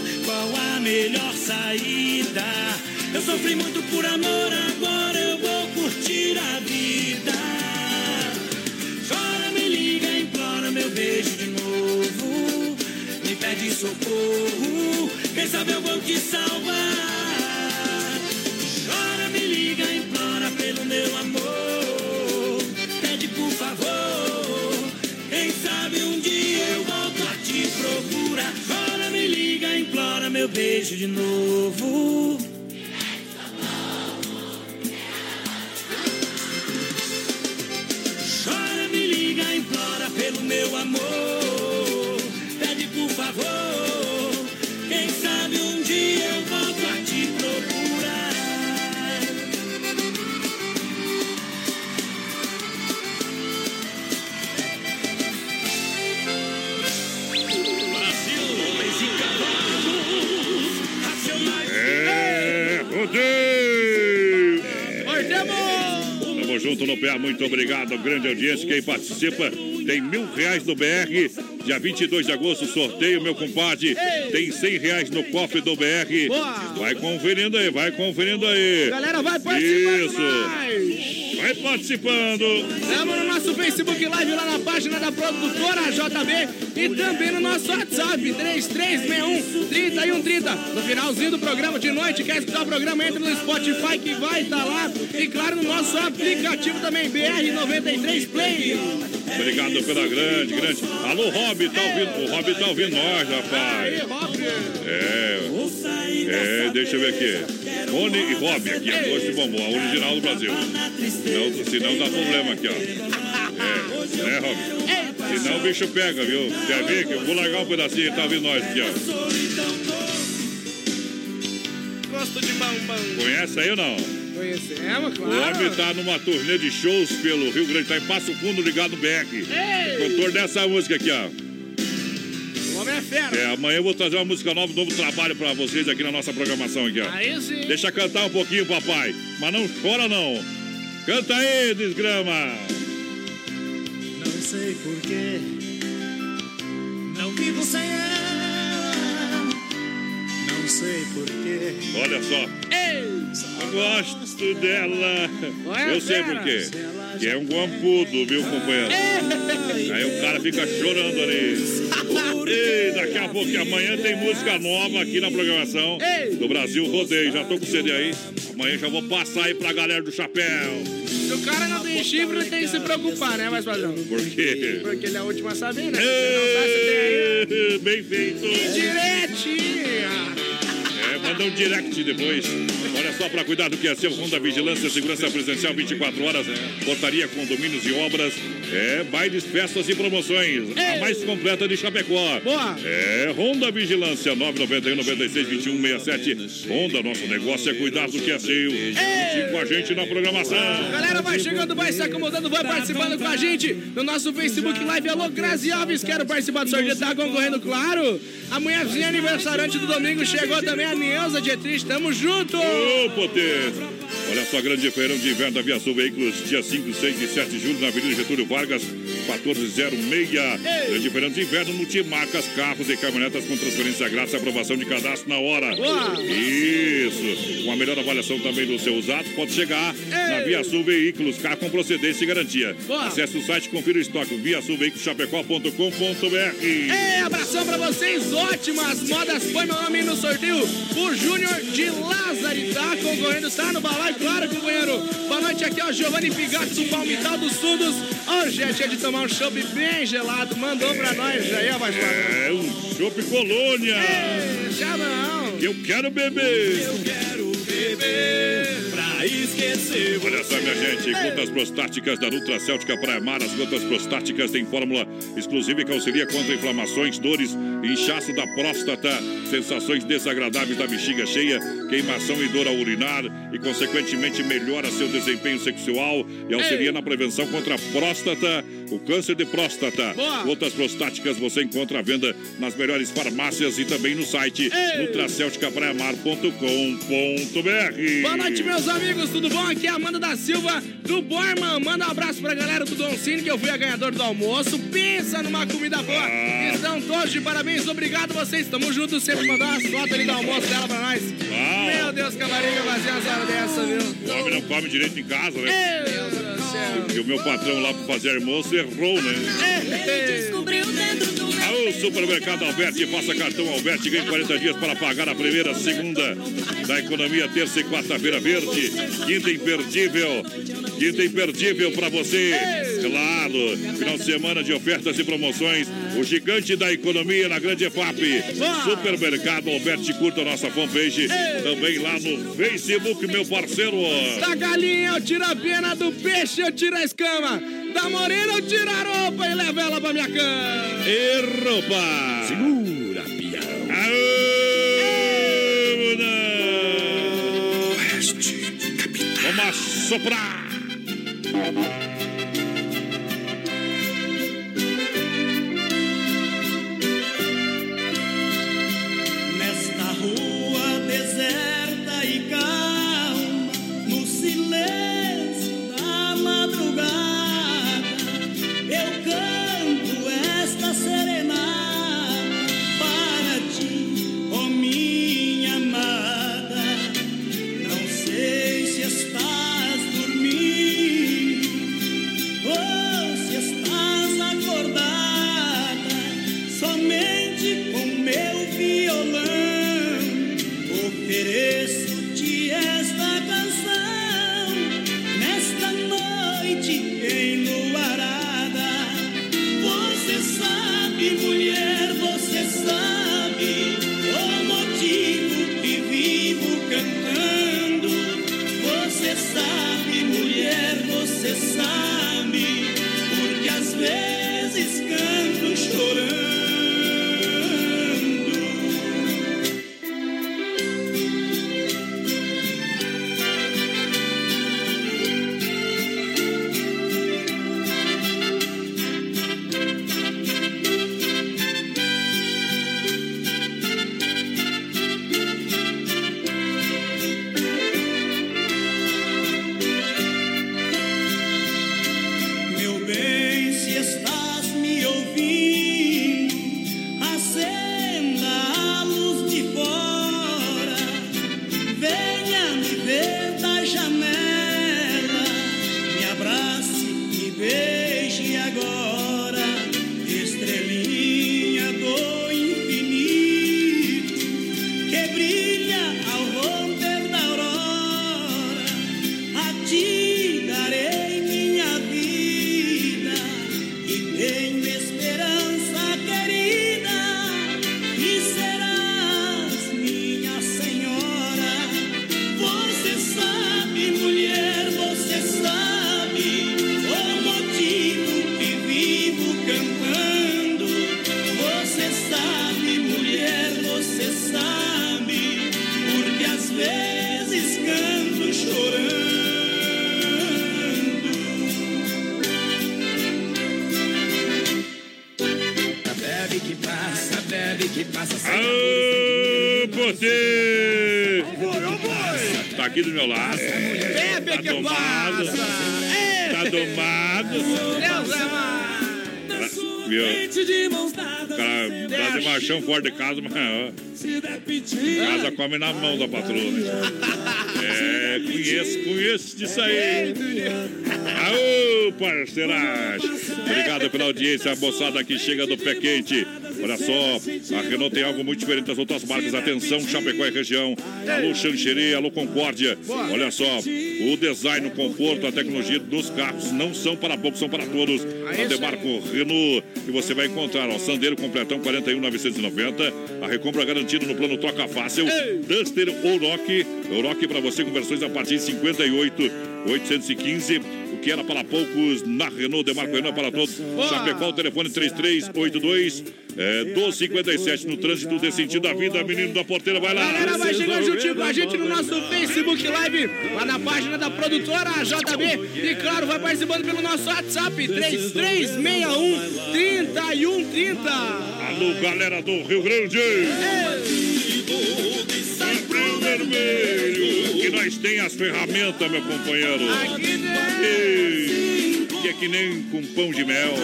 melhor saída. Eu sofri muito por amor, agora eu vou curtir a vida. Chora, me liga, implora meu beijo de novo. Me pede socorro, quem sabe eu vou te salvar. Beijo de novo. Junto no PA, muito obrigado. Grande audiência. Quem participa tem mil reais no BR. Dia 22 de agosto, sorteio, meu compadre. Tem cem reais no cofre do BR. Vai conferindo aí, vai conferindo aí. Galera, vai participando Isso. mais! Vai participando. Estamos no nosso Facebook Live lá na página da produtora JB e também no nosso WhatsApp 3361 3130. No finalzinho do programa de noite, quer escutar o programa, entra no Spotify que vai estar lá. E claro, no nosso aplicativo também, BR93 Play. Obrigado pela grande, grande. Alô, Rob, tá ouvindo? O Rob tá ouvindo nós, Aí, rapaz. Rob. É. É, deixa eu ver aqui. Rony e Rob, aqui, a doce bombom, a original do Brasil. Senão, senão dá problema aqui, ó. É, né, Rob? Senão o bicho pega, viu? Quer ver que eu vou largar um pedacinho, ele tá ouvindo nós aqui, ó. Gosto de bambam. Conhece aí ou não? Conhecemos, O homem claro. tá numa turnê de shows pelo Rio Grande, tá em Passo Fundo ligado no BR. Ei! Cantor dessa música aqui, ó. Homem é fera. É, amanhã eu vou trazer uma música nova, um novo trabalho pra vocês aqui na nossa programação aqui, ó. Aí sim. Deixa cantar um pouquinho, papai. Mas não chora, não. Canta aí, desgrama. Não sei porquê, não vivo sem ela. Não sei porquê. Olha só. Ei! Eu gosto dela. Olha, Eu sei fera. por quê. Que é um guampudo, viu, companheiro? Aí o cara fica chorando ali. Ei, daqui a pouco, amanhã tem música nova aqui na programação do Brasil Rodeio. Já tô com o CD aí. Amanhã já vou passar aí pra galera do chapéu. Se o cara não tem chifre, não tem que se preocupar, né, mais padrão? Por quê? Porque ele é o último a saber, né? Se não sabe, você tem aí. Bem feito. Direitinho. É, manda um direct depois. Olha só, para cuidar do que é seu, Honda Vigilância, segurança presencial 24 horas, portaria, condomínios e obras, é, bailes, festas e promoções. A mais completa de Chapecó. Boa. É, Honda Vigilância, 991 96 21 67. Honda, nosso negócio é cuidar do que é seu. Junte com a gente na programação. Galera, vai chegando, vai se acomodando, vai participando com a gente no nosso Facebook Live. Alô, Grazi Alves, quero participar do sorteio, tá concorrendo, claro. A mulherzinha aniversariante do domingo chegou também, a Neuza Dietrich, tamo junto. Ô, potência! Olha só, grande feirão de inverno da Via Sul Veículos, dia 5, 6 e 7 de julho, na Avenida Getúlio Vargas, 1406. Grande feirão de inverno, multimarcas, carros e caminhonetas com transferência grátis e aprovação de cadastro na hora. Boa. Isso! Com a melhor avaliação também do seu usado, pode chegar na Via Sul Veículos, carro com procedência e garantia. Boa. Acesse o site, confira o estoque, via sul veículos chapecó.com.br. Ei, abração pra vocês, ótimas modas. Põe meu nome no sorteio. O Júnior de Lázaro tá concorrendo, tá no balai, claro, companheiro. Boa noite aqui, ó, Giovanni Pigato do Palmital dos Fundos. Hoje é dia de tomar um chopp bem gelado. Mandou pra nós aí, mais É um chopp colônia. Já não. Eu quero beber. Eu quero beber pra esquecer Olha só, minha gente, gotas prostáticas da Nutra Céltica Praia Mar. As gotas prostáticas têm fórmula exclusiva que auxilia contra inflamações, dores, inchaço da próstata, sensações desagradáveis da bexiga cheia, queimação e dor ao urinar e, consequentemente, melhora seu desempenho sexual e auxilia na prevenção contra a próstata, o câncer de próstata. Boa. Gotas prostáticas você encontra à venda nas melhores farmácias e também no site nutracelticapraiamar.com.br. Boa noite, meus amigos, tudo bom? Aqui é a Amanda da Silva do Borman. Manda um abraço pra galera do Don Cine, que eu fui a ganhador do almoço. Pensa numa comida boa. Estão todos de parabéns, obrigado vocês. Tamo juntos, sempre mandar uma foto ali do almoço dela pra nós. Meu Deus, que a barriga vazia umas horas dessa, viu? O homem não come direito em casa, né? Meu Deus do céu. E o meu patrão lá pra fazer almoço errou, né? Descobriu dentro Supermercado Alberti, faça cartão Alberti, ganhe 40 dias para pagar a primeira, segunda da economia, terça e quarta-feira verde. Quinta imperdível, quinta imperdível para você. Claro, final de semana de ofertas e promoções. O gigante da economia na Grande EFAP. Supermercado Alberti, curta a nossa fanpage. Também lá no Facebook, meu parceiro. Da galinha eu tiro a pena, do peixe eu tiro a escama. Da morena eu tiro a roupa e levo ela pra minha cama. E roupa. Segura, pião. Oeste, capital. Vamos soprar. Come na mão da patroa. né? É, conheço, conheço disso aí. Aô, parceiragem. Obrigado pela audiência, a moçada que chega do pé quente. Olha só, a Renault tem algo muito diferente das outras marcas. Atenção, Chapecó e região. Alô, Xanxerê, alô, Concórdia. Olha só, o design, o conforto, a tecnologia dos carros não são para poucos, são para todos. A Demarco Renault, que você vai encontrar, ó, Sandeiro completão 41,990. A recompra garantida no plano Troca Fácil. Duster Oroch, Oroch para você com versões a partir de 58,815. O que era para poucos na Renault, Demarco Renault para todos. Chapecó, o telefone 3382 é, 1257 no trânsito desse sentido da vida, menino da porteira, vai lá. Galera, vai chegando juntinho com a gente no nosso Facebook Live, lá na página da produtora JB. E claro, vai participando pelo nosso WhatsApp, 3361 3130. Alô, galera do Rio Grande. Sempre vermelho. Que nós tem as ferramentas, meu companheiro. Ei, Que é que nem com pão de mel.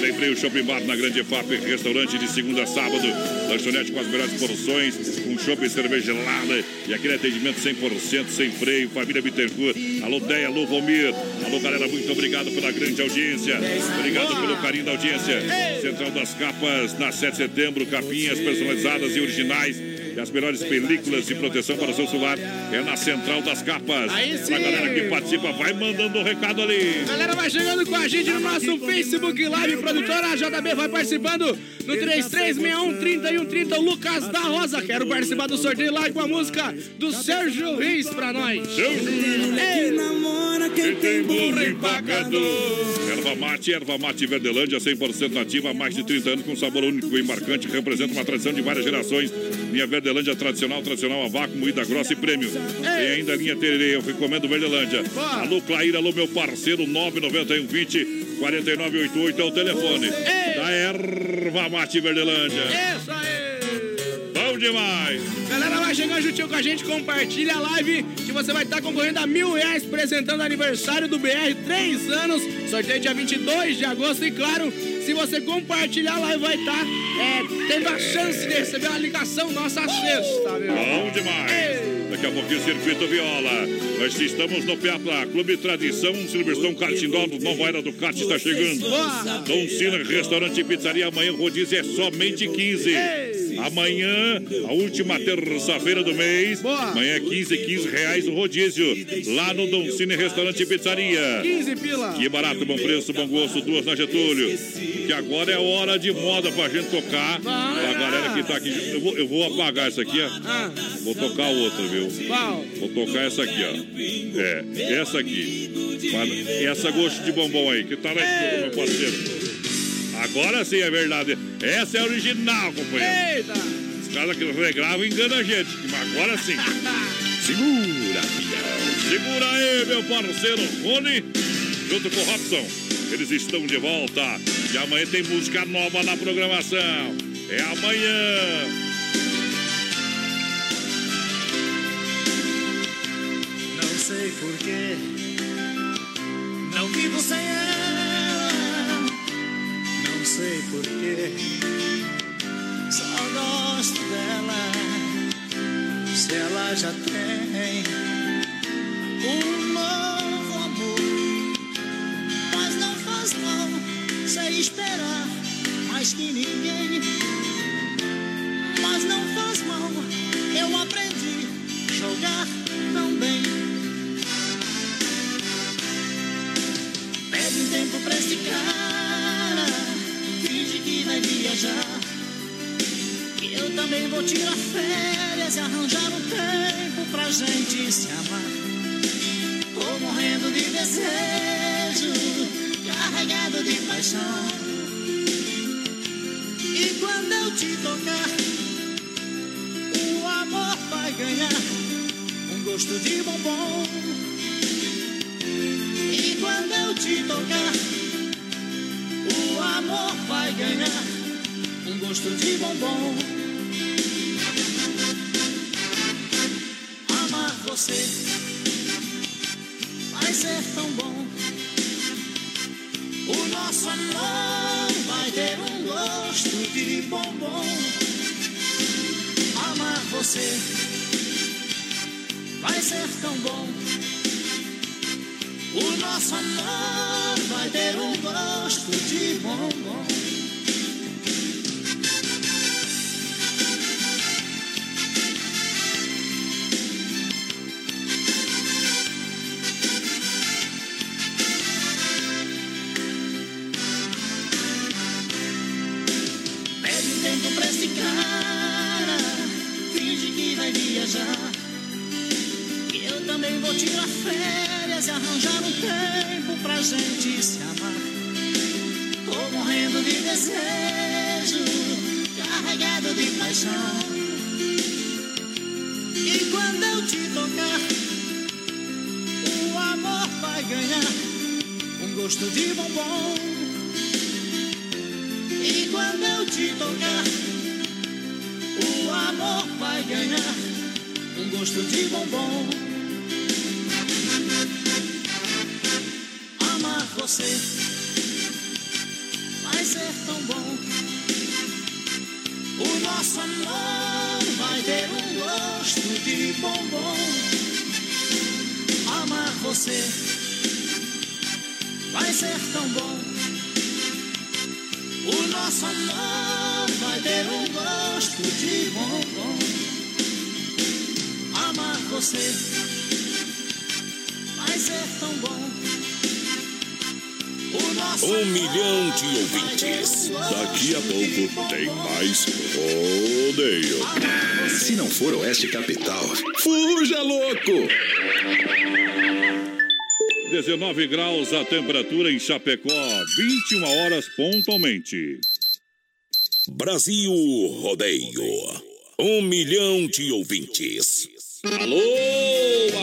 Sempre o Shopping Bar na Grande FAP, restaurante de segunda a sábado, lanchonete com as melhores porções, com chopp e cerveja gelada e aquele atendimento 100% sem freio, família Bittencourt. Alô, Deia, alô, Valmir. Alô, galera, muito obrigado pela grande audiência. Obrigado pelo carinho da audiência. Central das Capas, na 7 de setembro, capinhas personalizadas e originais. E as melhores películas de proteção para o seu celular é na Central das Capas. Aí sim. A galera que participa, vai mandando o recado ali. Galera, vai chegando com a gente no nosso Facebook Live, produtora JB vai participando no 3361-3130. O Lucas da Rosa, quero participar do sorteio lá com a música do Sérgio Reis pra nós. Ei. Quem tem burro empacador. Erva mate, erva mate Verdelândia, 100% nativa, há mais de 30 anos, com sabor único e marcante, representa uma tradição de várias gerações. Linha Verdelândia tradicional, tradicional a vácuo, moída grossa e prêmio. Tem ainda a linha Tererê, eu recomendo Verdelândia. Alô, Claíra, alô, meu parceiro, 991 20 4988 é o telefone. Da erva mate Verdelândia. Isso aí! Demais! Galera, vai chegando juntinho com a gente, compartilha a live que você vai estar concorrendo a mil reais, apresentando o aniversário do BR, três anos, sorteio dia 22 de agosto e claro, se você compartilhar a live vai estar é, tendo a chance de receber uma ligação nossa sexta, viu? Bom demais! Daqui a pouquinho, Circuito Viola. Nós estamos no Peapla, Clube Tradição, Silverstone Kart Indoor, Nova Era do Kart está chegando. Dom Cina, Restaurante e Pizzaria, amanhã rodízio é somente 15. Amanhã, a última terça-feira do mês, amanhã é 15, 15 reais o rodízio, lá no Dom Cine Restaurante e Pizzaria. 15 pila. Que barato, bom preço, bom gosto, duas na Getúlio. Que agora é hora de moda pra gente tocar. A galera que tá aqui. Eu vou, eu vou apagar essa aqui, ó. Vou tocar outra, viu? Qual? Vou tocar essa aqui, ó. É, essa aqui. Essa gosto de bombom aí, que tá na escuta, meu parceiro. Agora sim é verdade. Essa é a original, companheiro. Eita! Os caras que regravam enganam a gente. Mas agora sim. Segura. Segura aí, meu parceiro Rony, junto com o Robson. Eles estão de volta. E amanhã tem música nova na programação. É amanhã. Não sei porquê, não vivo sem ela. Sei porquê, só gosto dela. Se ela já tem um novo amor, mas não faz mal, sei esperar mais que ninguém. Mas não faz mal, eu aprendi jogar tão bem. Que eu também vou tirar férias e arranjar um tempo pra gente se amar. Tô morrendo de desejo, carregado de paixão. E quando eu te tocar, o amor vai ganhar um gosto de bombom. E quando eu te tocar, o amor vai ganhar um gosto de bombom. Amar você vai ser tão bom. O nosso amor vai ter um gosto de bombom. Amar você vai ser tão bom. O nosso amor vai ter um gosto de bombom. Graus a temperatura em Chapecó, 21 horas pontualmente. Brasil Rodeio. Um milhão de ouvintes. Alô,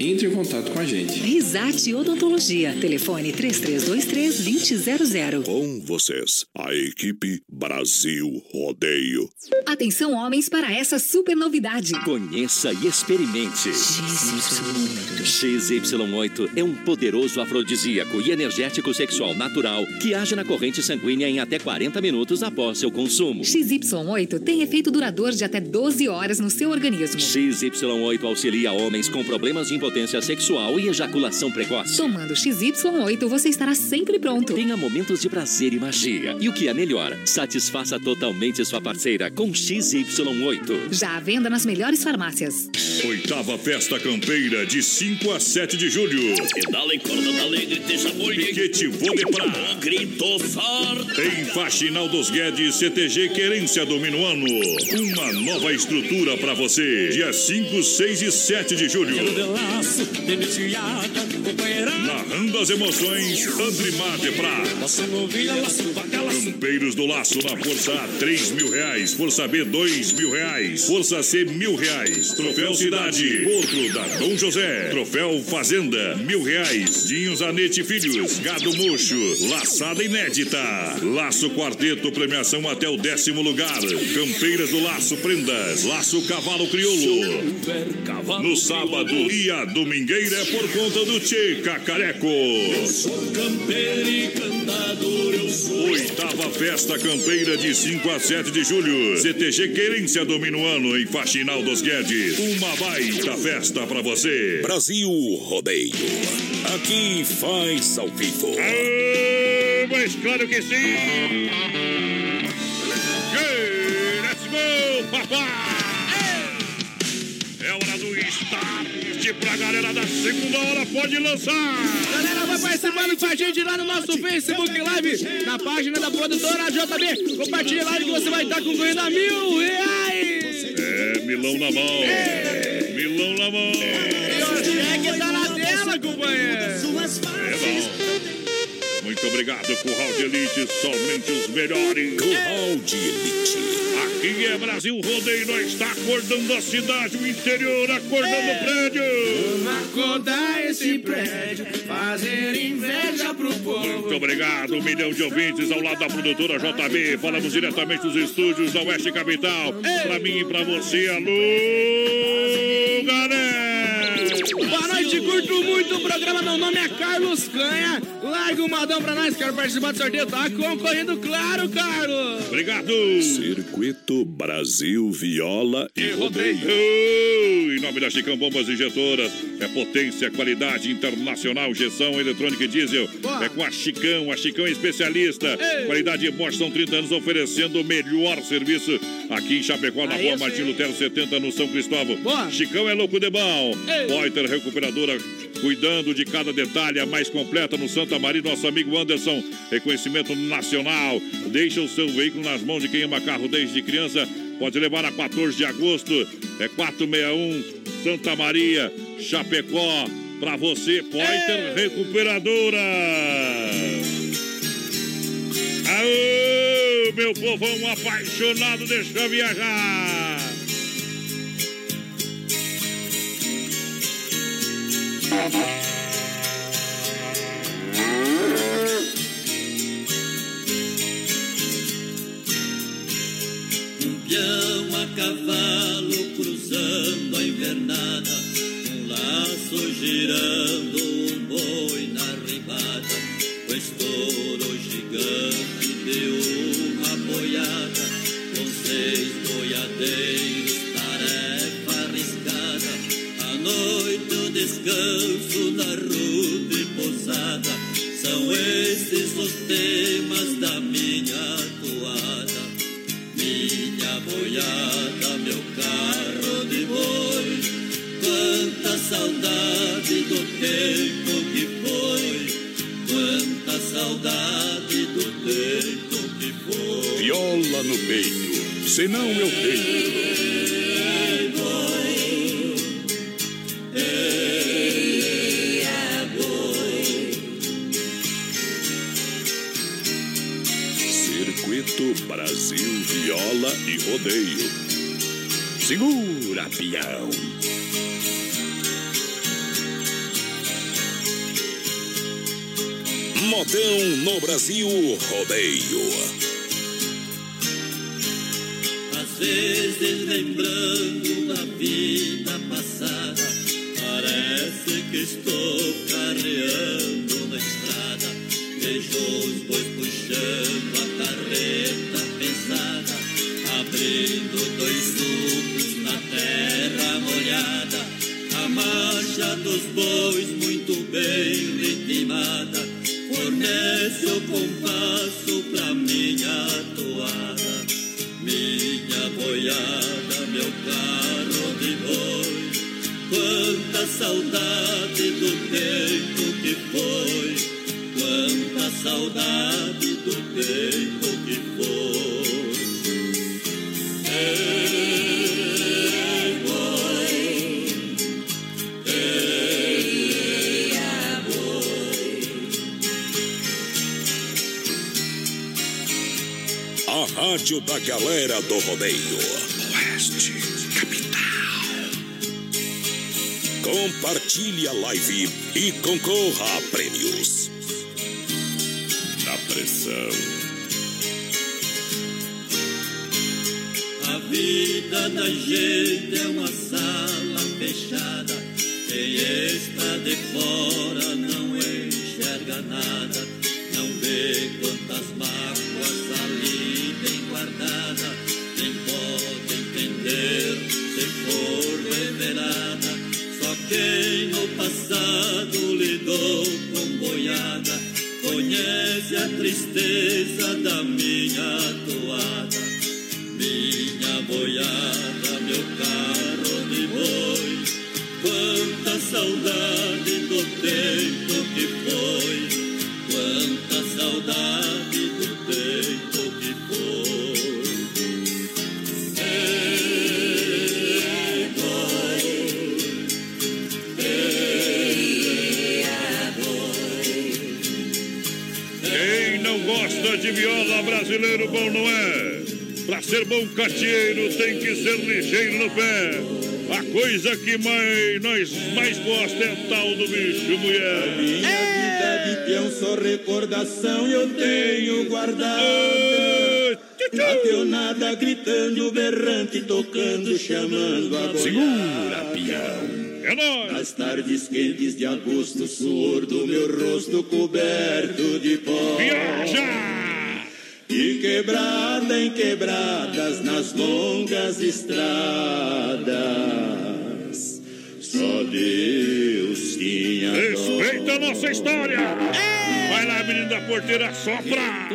entre em contato com a gente. Risate Odontologia. Telefone 3323-2000. Com vocês, a equipe Brasil Rodeio. Atenção, homens, para essa super novidade. Conheça e experimente. XY8 é um poderoso afrodisíaco e energético sexual natural que age na corrente sanguínea em até 40 minutos após seu consumo. XY8 tem efeito duradouro de até 12 horas no seu organismo. XY8 auxilia homens com problemas de impotência sexual e ejaculação precoce. Tomando XY8, você estará sempre pronto. Tenha momentos de prazer e magia. E o que é melhor, satisfaça totalmente sua parceira com XY8. Já à venda nas melhores farmácias. Oitava Festa Campeira, de 5 a 7 de julho. Pedala e corda da alegre, deixa boi. Piquete Vodepra. Grito forte. Em Faxinal dos Guedes, CTG Querência do Minuano. Uma nova estrutura pra você. Dia 5, 6 e 7 de julho. Narrando as emoções, Andrimar de Prá. Campeiros do Laço na Força A, 3 mil reais. Força B, 2 mil reais. Força C, mil reais. Troféu Cidade, outro da Dom José. Troféu Fazenda, mil reais. Dinho Zanete Filhos, Gado Mocho, Laçada Inédita. Laço Quarteto, premiação até o décimo lugar. Campeiras do Laço Prendas, Laço Cavalo Crioulo. No sábado e a domingueira é por conta do Tchê Cacareco. Eu sou campeiro e cantador, eu sou. Oitava Festa Campeira de 5 a 7 de julho. CTG Querência do Minuano em Faxinal dos Guedes. Uma baita festa pra você. Brasil Rodeio. Aqui faz ao vivo. Aê, mas claro que sim. Let's go, papai! É hora do start pra galera da segunda hora, pode lançar! Galera, vai participando com a gente lá no nosso Facebook Live, na página da produtora JB. Compartilha lá que você vai estar concorrendo a mil reais! É, milão na mão! Milão na mão! E Muito obrigado, Curral de Elite, somente os melhores. Curral de Elite. Aqui é Brasil Rodeio, nós está acordando a cidade, o interior, acordando o prédio. Vamos acordar esse prédio, fazer inveja pro povo. Muito obrigado, um milhão de ouvintes ao lado da produtora JB. Falamos diretamente dos estúdios da Oeste Capital. Pra mim e pra você, alô, galera! Boa noite, curto muito o programa. Meu nome é Carlos Canha. Larga o madão pra nós, quero participar do sorteio. Tá concorrendo, claro, Carlos. Obrigado. Circuito Brasil Viola e Rodeio. Oh, em nome da Chicão Bombas Injetoras, é potência, qualidade internacional, injeção eletrônica e diesel. É com a Chicão, a Chicão é especialista. Qualidade e Bosch são 30 anos oferecendo o melhor serviço aqui em Chapecó, na Aí rua. Martin Lutero 70, no São Cristóvão. Chicão é louco de bom. Poiter Recuperadora, cuidando de cada detalhe, a mais completa no Santa Maria, nosso amigo Anderson, reconhecimento nacional. Deixa o seu veículo nas mãos de quem ama carro desde criança. Pode levar a 14 de agosto, é 461 Santa Maria, Chapecó. Pra você, Poiter Recuperadora. Aô, meu povão apaixonado, deixa viajar. Peão a cavalo cruzando a invernada, um laço girando, senão eu deito. Brasil Viola e Rodeio. Segura, peão. Modão no Brasil Rodeio. Viola brasileiro bom não é? Pra ser bom catieiro tem que ser ligeiro no pé. A coisa que mais, nós mais gosta é tal do bicho mulher. Minha vida de peão só recordação eu tenho guardada. A peonada gritando, berrante, tocando, chamando a boiada. Segura, peão. É nóis. Nas tardes quentes de agosto, suor do meu rosto coberto de pó. Viaja! E quebrada em quebradas nas longas estradas. Só Deus tinha. Respeita a nossa história. Vai lá, menino da porteira, sopra.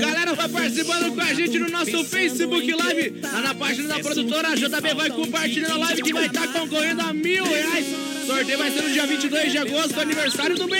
Galera, vai participando com a gente no nosso Facebook Live, lá na página da produtora. A JB vai compartilhando a live que vai estar concorrendo a mil reais. Sorteio vai ser no dia 22 de agosto, aniversário do BR.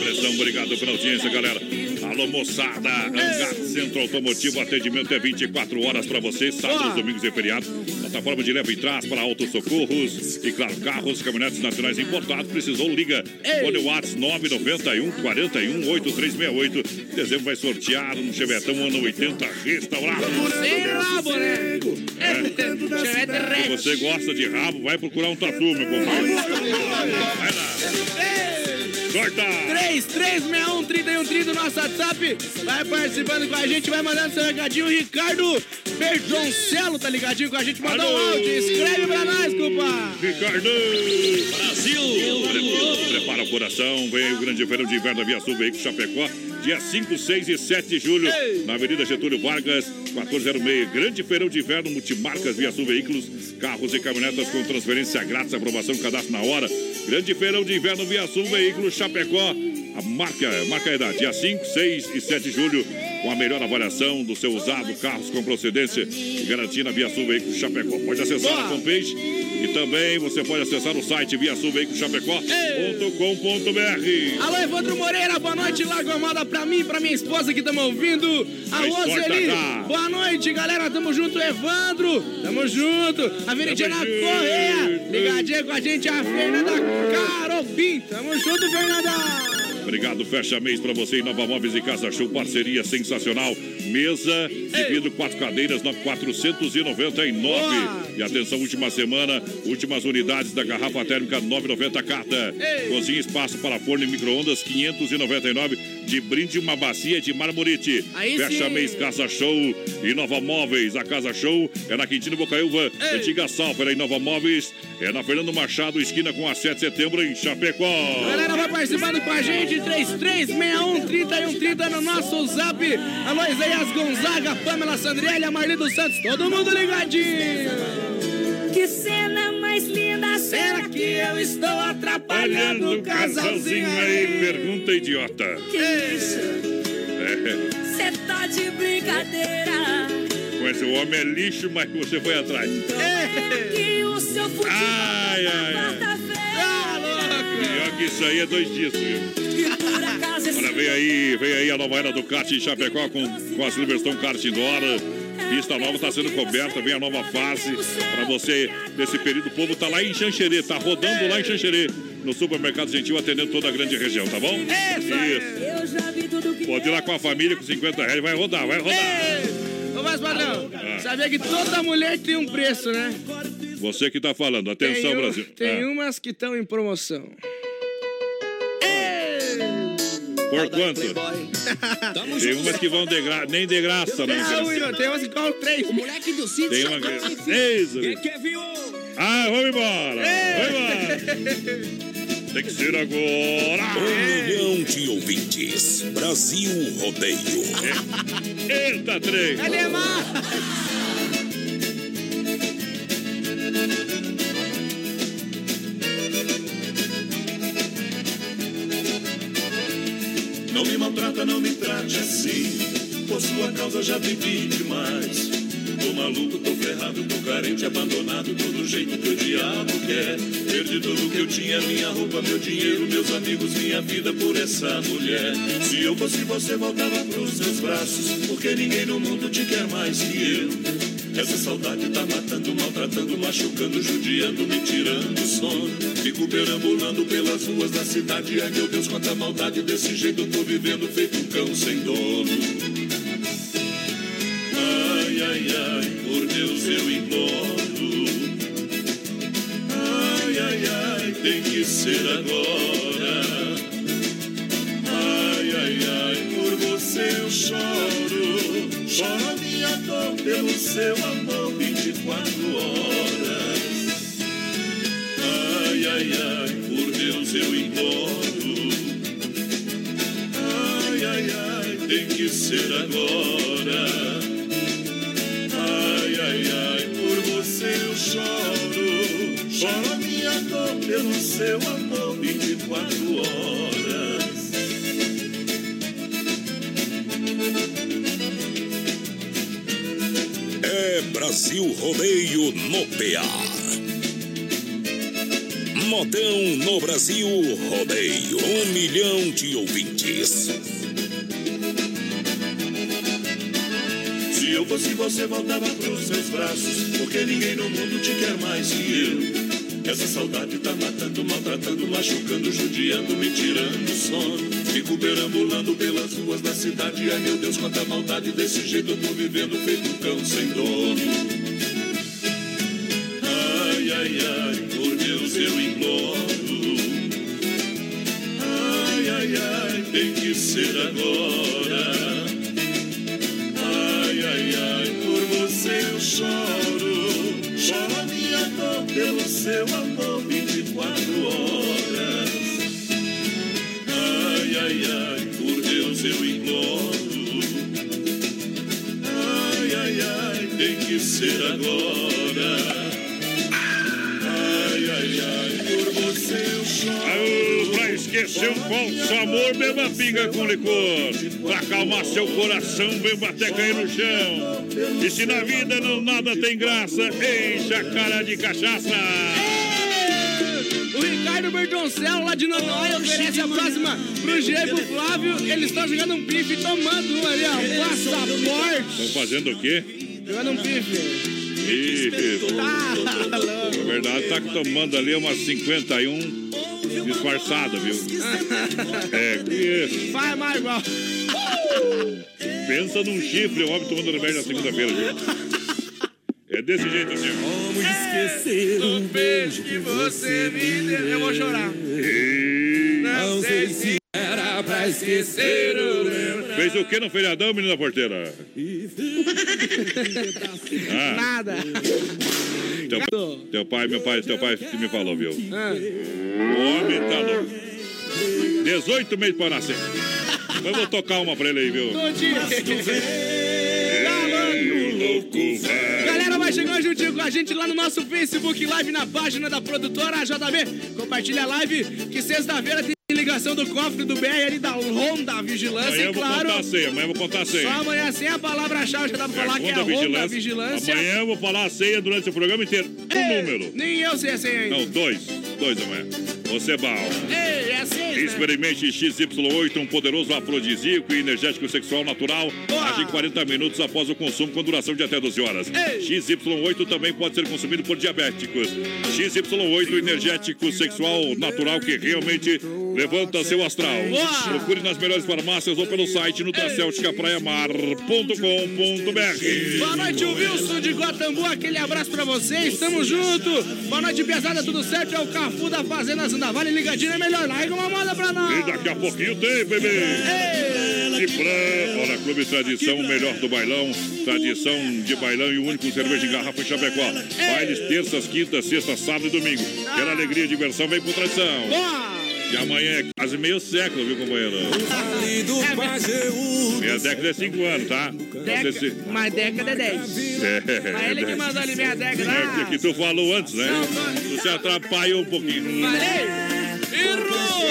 Pressão, obrigado pela audiência, galera. Alô, moçada. Hangar Centro Automotivo, atendimento é 24 horas para você, sábados, domingos e feriados. Plataforma de leva e trás para autossocorros e, claro, carros, caminhonetes nacionais importados. Precisou, liga. Fone Whats 991 41 8368. Dezembro vai sortear um Chevetão ano 80 restaurado. Sem rabo, né? Chevette Se Red. você gosta de rabo, vai procurar um tatu, meu compadre. Vai lá. Corta! 3361-3130, nosso WhatsApp. Vai participando com a gente, vai mandando seu recadinho. Ricardo Perdoncello tá ligadinho com a gente. Mandou um áudio. Escreve pra nós, culpa. Ricardo! Brasil! Prepara o coração, vem o grande feirão de inverno da Via Sul Veículos Chapecó, dia 5, 6 e 7 de julho, na Avenida Getúlio Vargas, 1406. Grande feirão de inverno, multimarcas Via Sul Veículos, carros e caminhonetas com transferência grátis, aprovação, cadastro na hora. Grande feirão de inverno Via Sul Veículos Chapecó. A marca, marca é da dia 5, 6 e 7 de julho, com a melhor avaliação do seu usado, carros com procedência e garantia na Via Sul Veículos Chapecó. Pode acessar a fanpage e também você pode acessar o site viasulveiculoschapecó.com.br. Alô, Evandro Moreira, boa noite. Larga a moda pra mim, pra minha esposa que estamos ouvindo. Alô, Zeli. Boa noite, galera. Tamo junto, Evandro. Tamo junto. A Veridiana. Correia. Ligadinha com a gente, a Fernanda Carobim. Tamo junto, Fernanda. Obrigado, fecha mês pra você em Nova Móveis e Casa Show, parceria sensacional. Mesa de vidro, quatro cadeiras, 499. E atenção, última semana, últimas unidades da garrafa térmica 990 carta. Cozinha espaço para forno e micro-ondas 599. De brinde uma bacia de marmorite. Aí Fecha sim. mês Casa Show e Nova Móveis. A Casa Show é na Quintino Bocaiúva, antiga Salfera em Nova Móveis. É na Fernando Machado, esquina com a 7 de setembro em Chapecó. Galera, vai participando com a gente, 3361-3130 no nosso zap. Alô, Isaías Gonzaga, Pamela Sandrielli, a Marli dos Santos, todo mundo ligadinho. Que cena mais linda, Será que eu estou atrapalhando o casalzinho aí? pergunta idiota. Que isso? É, Cê tá de brincadeira. mas o homem é lixo, mas você foi atrás. Que o seu futebol Ai, ai, ai. Pior que isso aí é dois dias, viu? Olha, vem aí, vem aí a nova era do kart em Chapecó com, com a Silverstone Kart Indoor. Pista nova está sendo coberta, vem a nova fase para você nesse período. O povo tá lá em Xanxerê, tá rodando lá em Xanxerê, no supermercado gentil, atendendo toda a grande região, tá bom? Isso. Eu já vi tudo que Pode ir lá com a família com 50 reais, vai rodar, vai rodar. Ô, mas, padrão, Ah. sabia que toda mulher tem um preço, né? Você que tá falando, atenção, tem, um- Brasil. Tem Ah, umas que estão em promoção. Por quanto? Tem umas que vão de gra... nem de graça, né? Ah, tem umas que cobram três. O moleque do sítio. Tem uma que... Isso. Ah, vamos embora. Vamos embora. Tem que ser agora. Um milhão de ouvintes. Brasil Rodeio. Eita, trem. Alemar! Não me maltrata, não me trate assim. Por sua causa já vivi demais. Tô maluco, tô ferrado, tô carente, abandonado, tô do jeito que o diabo quer. Perdi tudo que eu tinha, minha roupa, meu dinheiro, meus amigos, minha vida por essa mulher. Se eu fosse você, voltava pros seus braços, porque ninguém no mundo te quer mais que eu. Essa saudade tá matando, maltratando, machucando, judiando, me tirando o sono. Fico perambulando pelas ruas da cidade. Ai meu Deus, quanta maldade desse jeito eu tô vivendo, feito um cão sem dono. Ai, ai, ai, por Deus eu imploro. Ai, ai, ai, tem que ser agora. Ai, ai, ai, por você eu choro. Choro a dor pelo seu amor 24 horas. Ai, ai, ai, por Deus eu imploro. Ai, ai, ai, tem que ser agora. Ai, ai, ai, por você eu choro. Choro a minha dor pelo seu amor 24 horas. Brasil Rodeio no PA. Modão no Brasil Rodeio. Um milhão de ouvintes. Se eu fosse você, voltava pros seus braços. Porque ninguém no mundo te quer mais que eu. Essa saudade tá matando, maltratando, machucando, judiando, me tirando o sono. Fico perambulando pelas ruas da cidade. Ai meu Deus, quanta maldade desse jeito eu tô vivendo, feito um cão sem dono. Ai, ai, ai, por Deus eu imploro. Ai, ai, ai, tem que ser agora. Ai, ai, ai, por você eu choro. Choro minha dor pelo seu amor que ser agora. Ai, ai, ai, por você eu choro. Aô, pra esquecer um falso amor, beba pinga com licor. Pra acalmar seu coração, beba até cair no chão. E se na vida não nada tem graça, encha a cara de cachaça. O Ricardo Bertoncel, lá de Nonói, oferece a próxima pro e pro Flávio. Eles estão jogando um pife, tomando um ali, ó. Passaporte. Estão fazendo o quê? Jogando um pife. Ih, Tá louco. na verdade tá tomando ali umas 51 disfarçada, viu? É, que Vai mais igual. pensa num chifre, o homem tomando remédio na segunda-feira, viu? É desse jeito assim. Como esquecer um beijo que você me deu? Eu vou chorar. Não sei se esquecer o. Fez o que no feriadão, menina porteira? Ah, Nada. teu, teu pai, meu pai, teu pai que me falou, viu? Ah. O homem tá louco. 18 meses pra nascer. Mas vou tocar uma pra ele aí, viu? Galera, vai chegando juntinho com a gente lá no nosso Facebook Live, na página da produtora JB. Compartilha a live, que sexta-feira tem ligação do cofre do BR ali da Ronda Vigilância, Amanhã e eu vou claro. contar a senha, amanhã eu vou contar a senha. Só amanhã sem a palavra-chave, já dá pra falar que é Ronda Ronda Vigilância. Amanhã eu vou falar a senha durante o programa inteiro. Um número. Nem eu sei a senha ainda. Não, dois. Dois amanhã. Você bal. Ei, é seis, né? Experimente XY8, um poderoso afrodisíaco e energético sexual natural. Age em 40 minutos após o consumo, com duração de até 12 horas. XY8 também pode ser consumido por diabéticos. XY8, energético sexual natural que realmente levanta seu astral. Procure nas melhores farmácias ou pelo site nutracelticapraiamar.com.br. Boa noite, Wilson de Guatambu, aquele abraço pra vocês, tamo junto. Boa noite, pesada, tudo certo? É o Cafu da Fazenda Zanda Vale, ligadinho é melhor, larga uma moda pra nós. E daqui a pouquinho tem, bebê. De plan, olha, Clube Tradição, o melhor do bailão. Tradição de bailão e o único cerveja em garrafa em Chapecó. Bailes terças, quintas, sextas, sábado e domingo. Quer alegria e diversão, vem pro Tradição. E amanhã é quase meio século, viu, companheiro? Minha década é cinco anos, tá? Você se... Deca, mas década é 10. É, Mas ele que mandou ali minha década. É que tu falou antes, né? Tu se atrapalhou um pouquinho. Falei! Errou!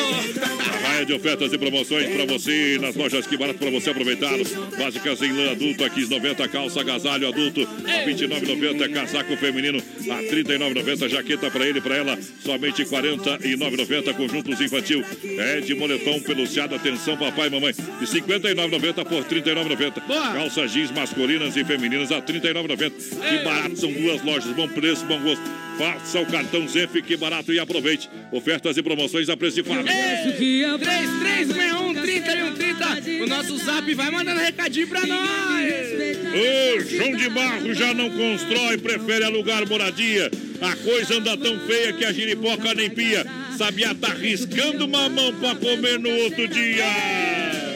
De ofertas e promoções para você nas lojas que barato para você aproveitar. Básicas em lã adulto a 90 calça agasalho adulto a 29,90, casaco feminino a 39,90, jaqueta para ele para ela somente 49,90, conjuntos infantil é de moletom peluciado, atenção papai e mamãe, de 59,90 por 39,90. Calça jeans masculinas e femininas a 39,90. Que barato, são duas lojas, bom preço, bom gosto. Faça o cartão Zef, que barato e aproveite. Ofertas e promoções a preço de fábrica. 3361 3130. O nosso zap vai mandando recadinho pra nós. O João de Barro já não constrói, prefere alugar moradia. A coisa anda tão feia que a giripoca nem pia. Sabiá tá riscando mamão pra comer no outro dia.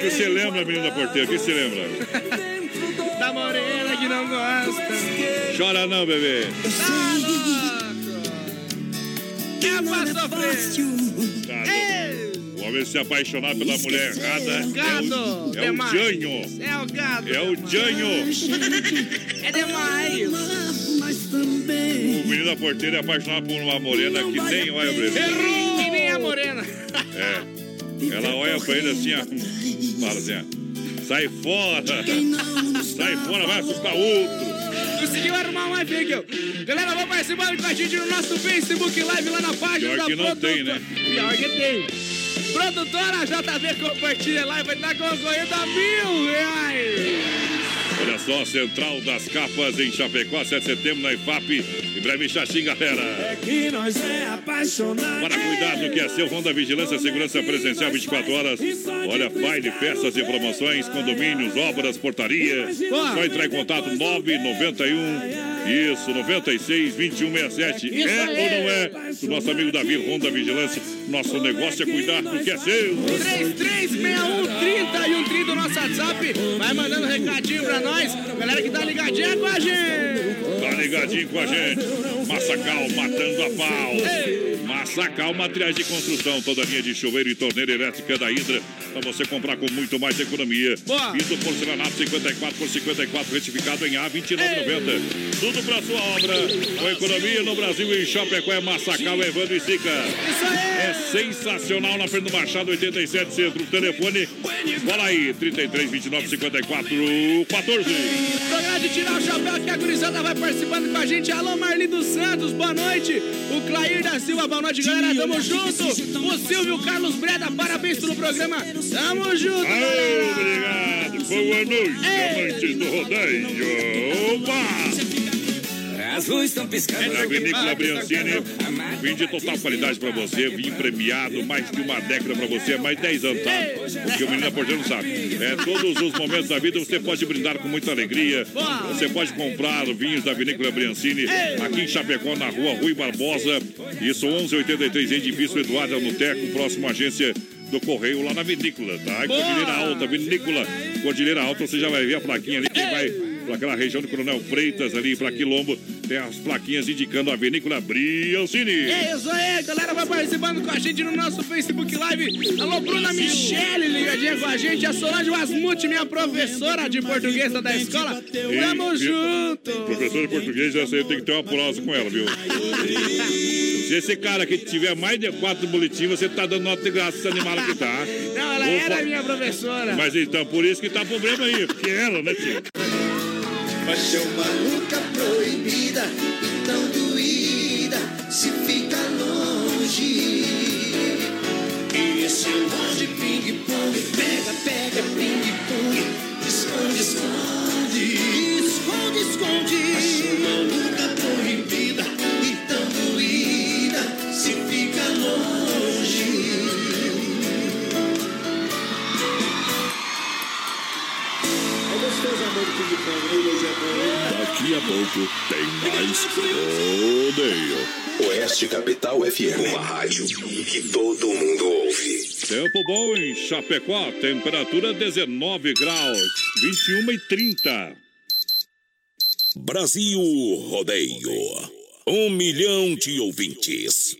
que você lembra, menino da porteira? O que você lembra? da morena que não gosta. Chora não, bebê. Tá que é pra sofrer. O homem se apaixonar pela mulher errada é gado, é o, é o Janho. É o gado. É o Janho. É demais. O menino da porteira é apaixonado por uma morena que nem olha pra ele. Errou! Que nem a morena. É. Ela olha pra ele assim, ó. Fala assim, ó. Sai fora. Sai fora, vai assustar outro. Conseguiu arrumar uma fica. Galera, vamos participando com a gente no nosso Facebook Live lá na página Pior da que não produtora. tem, né? Pior que tem. Produtora JB compartilha lá e vai estar concorrendo a mil reais. Olha só, Central das Capas em Chapecó, 7 de setembro na IFAP. Em breve, Xaxim, galera. É que nós é apaixonado. Para cuidar do que é seu, Ronda Vigilância Segurança Presencial 24 horas. Olha, baile, festas e promoções, condomínios, obras, portaria. Só entrar em contato 991 isso, 96 2167. Isso é aí. ou não é? Do nosso amigo Davi Ronda Vigilância. Nosso negócio é cuidar do que é seu. 3361 30 e 130 o nosso WhatsApp. Vai mandando recadinho pra nós. Galera que tá ligadinha com a gente. Tá ligadinho com a gente. Massacal matando a pau. Massacal Materiais de Construção. Toda linha de chuveiro e torneira elétrica da Hidra. Pra você comprar com muito mais economia. Boa. Piso porcelanato 54 por 54 retificado em A 29,90. Tudo pra sua obra. Com economia no Brasil em Chapecó é Massacal Evandro e Sica. Aí. É sensacional na frente do Machado 87 Centro. Telefone, bola aí, 33 29 54 14. Programa de tirar o chapéu que a gurizada vai participando com a gente. Alô, Marli dos Santos, boa noite. O Clair da Silva, boa noite, galera. Tamo junto. O Silvio Carlos Breda, parabéns pelo programa. Tamo junto, galera. Obrigado, boa noite, amantes do rodeio. Opa! As luzes estão piscando. É a Vinícola Briancini, vinho de total qualidade pra você, vinho premiado, mais de uma década pra você, mais 10 anos, tá? Porque o menino porteiro não sabe. É, todos os momentos da vida você pode brindar com muita alegria. Você pode comprar vinhos da Vinícola Briancini aqui em Chapecó, na rua Rui Barbosa. Isso, 1183, edifício Eduardo Anuteco, próximo à agência do Correio lá na Vinícola, tá? Cordilheira Alta, Vinícola, Cordilheira Alta, você já vai ver a plaquinha ali, quem vai para aquela região do Coronel Freitas ali, para Quilombo, tem as plaquinhas indicando a Vinícola Briancini. É isso aí, galera. Vai participando com a gente no nosso Facebook Live. Alô, Bruna Michele, ligadinha com a gente. A Solange Wasmut, minha professora de português da escola. Tamo junto. Professor de português, essa aí tem que ter uma prosa com ela, viu? Se esse cara aqui tiver mais de quatro boletins, você tá dando nota de graça esse animal aqui, tá? Não, ela Vou era minha professora. Mas então, por isso que tá problema aí, porque ela, né, tio? Paixão maluca proibida e tão doída se fica longe. E esse amor de ping-pong pega, pega, ping-pong, esconde, esconde, esconde, esconde. Paixão maluca proibida Daqui a pouco tem mais rodeio. Oeste Capital FM, uma rádio que todo mundo ouve. Tempo bom em Chapecó, temperatura 19 graus, 21 e 30. Brasil Rodeio. Um milhão de ouvintes.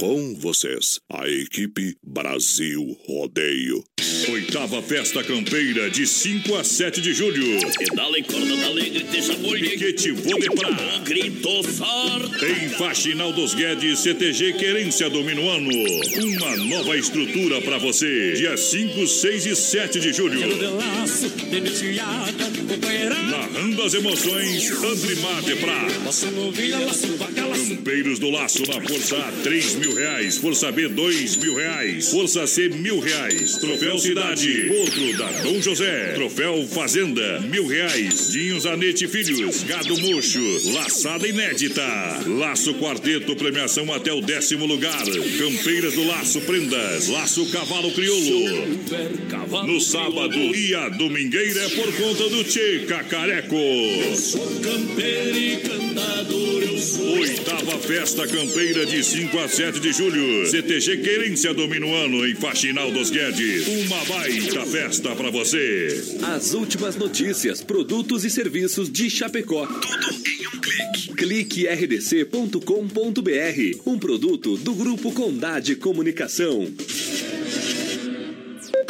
Com vocês, a equipe Brasil Rodeio. Oitava Festa Campeira, de 5 a 7 de julho. Pedala e corda da alegre, deixa boi. Piquete Vou de Pra. Grito forte. Em Faxinal dos Guedes, CTG Querência Domino Ano. Uma nova estrutura pra você. Dia 5, 6 e 7 de julho. Narrando as emoções, Andrimar de Pra. Campeiros do Laço na Força A, 3 mil mil reais. Força B, dois mil reais. Força C, mil reais. Troféu Cidade, outro da Dom José. Troféu Fazenda, mil reais. Dinhos Anete Filhos, Gado Mocho, Laçada Inédita. Laço Quarteto, premiação até o décimo lugar. Campeiras do Laço Prendas, Laço Cavalo Crioulo. No sábado e a domingueira é por conta do Tchê Cacareco. Campeiro e cantador eu sou. Oitava Festa Campeira de 5 a 7 de julho. CTG Querência domina o ano em Faxinal dos Guedes. Uma baita festa pra você. As últimas notícias, produtos e serviços de Chapecó. Tudo em um clique. Clique rdc.com.br. Um produto do Grupo Condade Comunicação.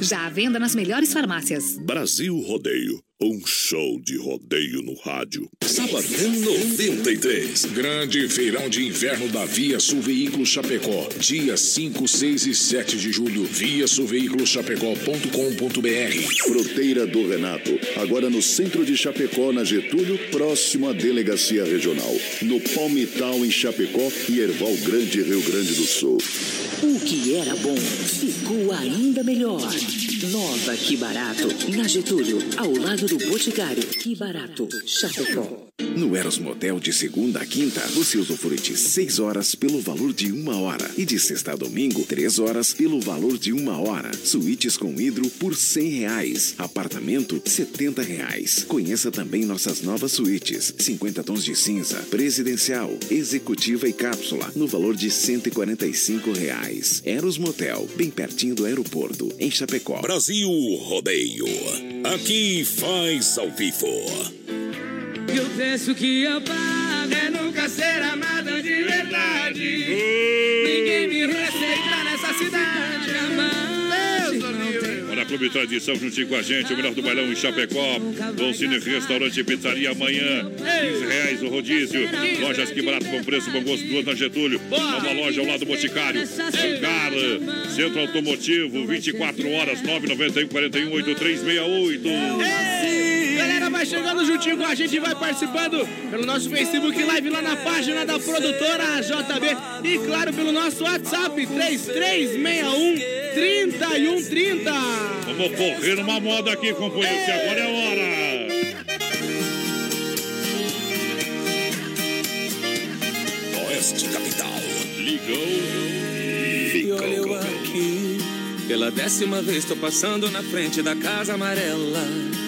Já à venda nas melhores farmácias. Brasil Rodeio. Um show de rodeio no rádio. Sabadão 93. Grande feirão de inverno da Via Sul Veículos Chapecó. Dias 5, 6 e 7 de julho. Via sulveiculoschapecó.com.br. Fruteira do Renato. Agora no centro de Chapecó, na Getúlio, próximo à delegacia regional. No Palmital, em Chapecó e Erval Grande, Rio Grande do Sul. O que era bom ficou ainda melhor. Nova Que Barato, na Getúlio, ao lado do Boticário. Que Barato, Chapecó. No Eros Motel, de segunda a quinta, você usufrui de 6 horas pelo valor de uma hora. E de sexta a domingo, 3 horas pelo valor de uma hora. Suítes com hidro por 100 reais. Apartamento, 70 reais. Conheça também nossas novas suítes. 50 tons de cinza, presidencial, executiva e cápsula, no valor de 145 reais. Eros Motel, bem pertinho do aeroporto, em Chapecó. Brasil Rodeio. Aqui faz ao vivo. E o preço que eu pago é nunca ser amada de verdade. Ninguém me respeita Clube Tradição juntinho com a gente, o melhor do bailão em Chapecó. Dom Cine Restaurante e Pizzaria amanhã. 15 reais o rodízio. Lojas que barato com preço, bom gosto, duas na Getúlio. Nova loja ao lado do Boticário. Ancar, Centro Automotivo, 24 horas, 991 41 8368. Vai chegando juntinho com a gente e vai participando pelo nosso Facebook Live lá na página da produtora JB e claro pelo nosso WhatsApp 3361 3130. Vamos correr numa moda aqui, companheiro, que agora é a hora. Oeste Capital. Ligou. E olha eu aqui, pela décima vez tô passando na frente da casa amarela.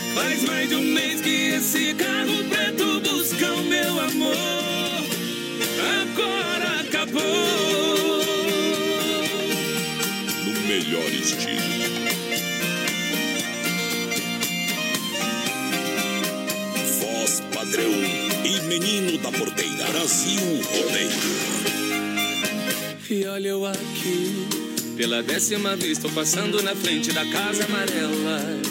Faz mais de um mês que esse carro preto busca o meu amor. Agora acabou. No melhor estilo. Voz padrão e menino da porteira. Brasil Rodeio. E olha eu aqui, pela décima vez tô passando na frente da casa amarela.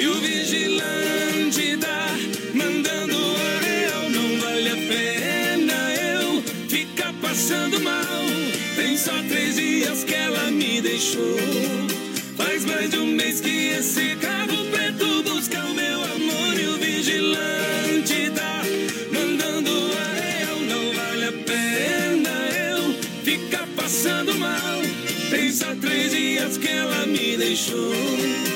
E o vigilante tá mandando a real, não vale a pena eu ficar passando mal. Tem só três dias que ela me deixou. Faz mais de um mês que esse carro preto busca o meu amor e o vigilante tá mandando a real, não vale a pena eu ficar passando mal. Tem só três dias que ela me deixou.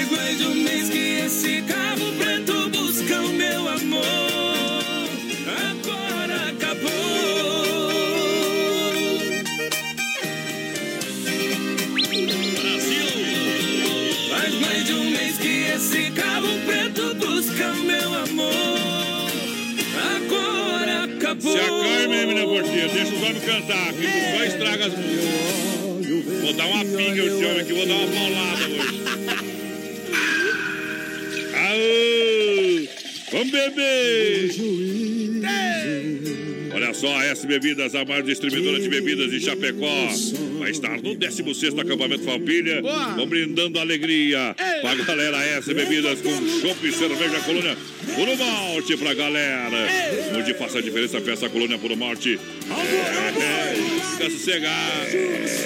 Faz mais de um mês que esse carro preto busca o meu amor. Agora acabou. Faz mais de um mês que esse carro preto busca o meu amor. Agora acabou. Se acalme, hein, menina porteira. Deixa os homens cantar, que tu só estraga as músicas. Vou dar uma pinga esse homem aqui, vou dar uma paulada hoje. Aô! Vamos beber! Olha só, a S Bebidas, a maior distribuidora de bebidas de Chapecó, vai estar no 16 acampamento Falpilha. Vão brindando alegria com a galera S Bebidas com chopp e cerveja colônia Puro Malte pra galera. Onde faça a diferença, peça a colônia Puro Malte. É, é, fica sossegado.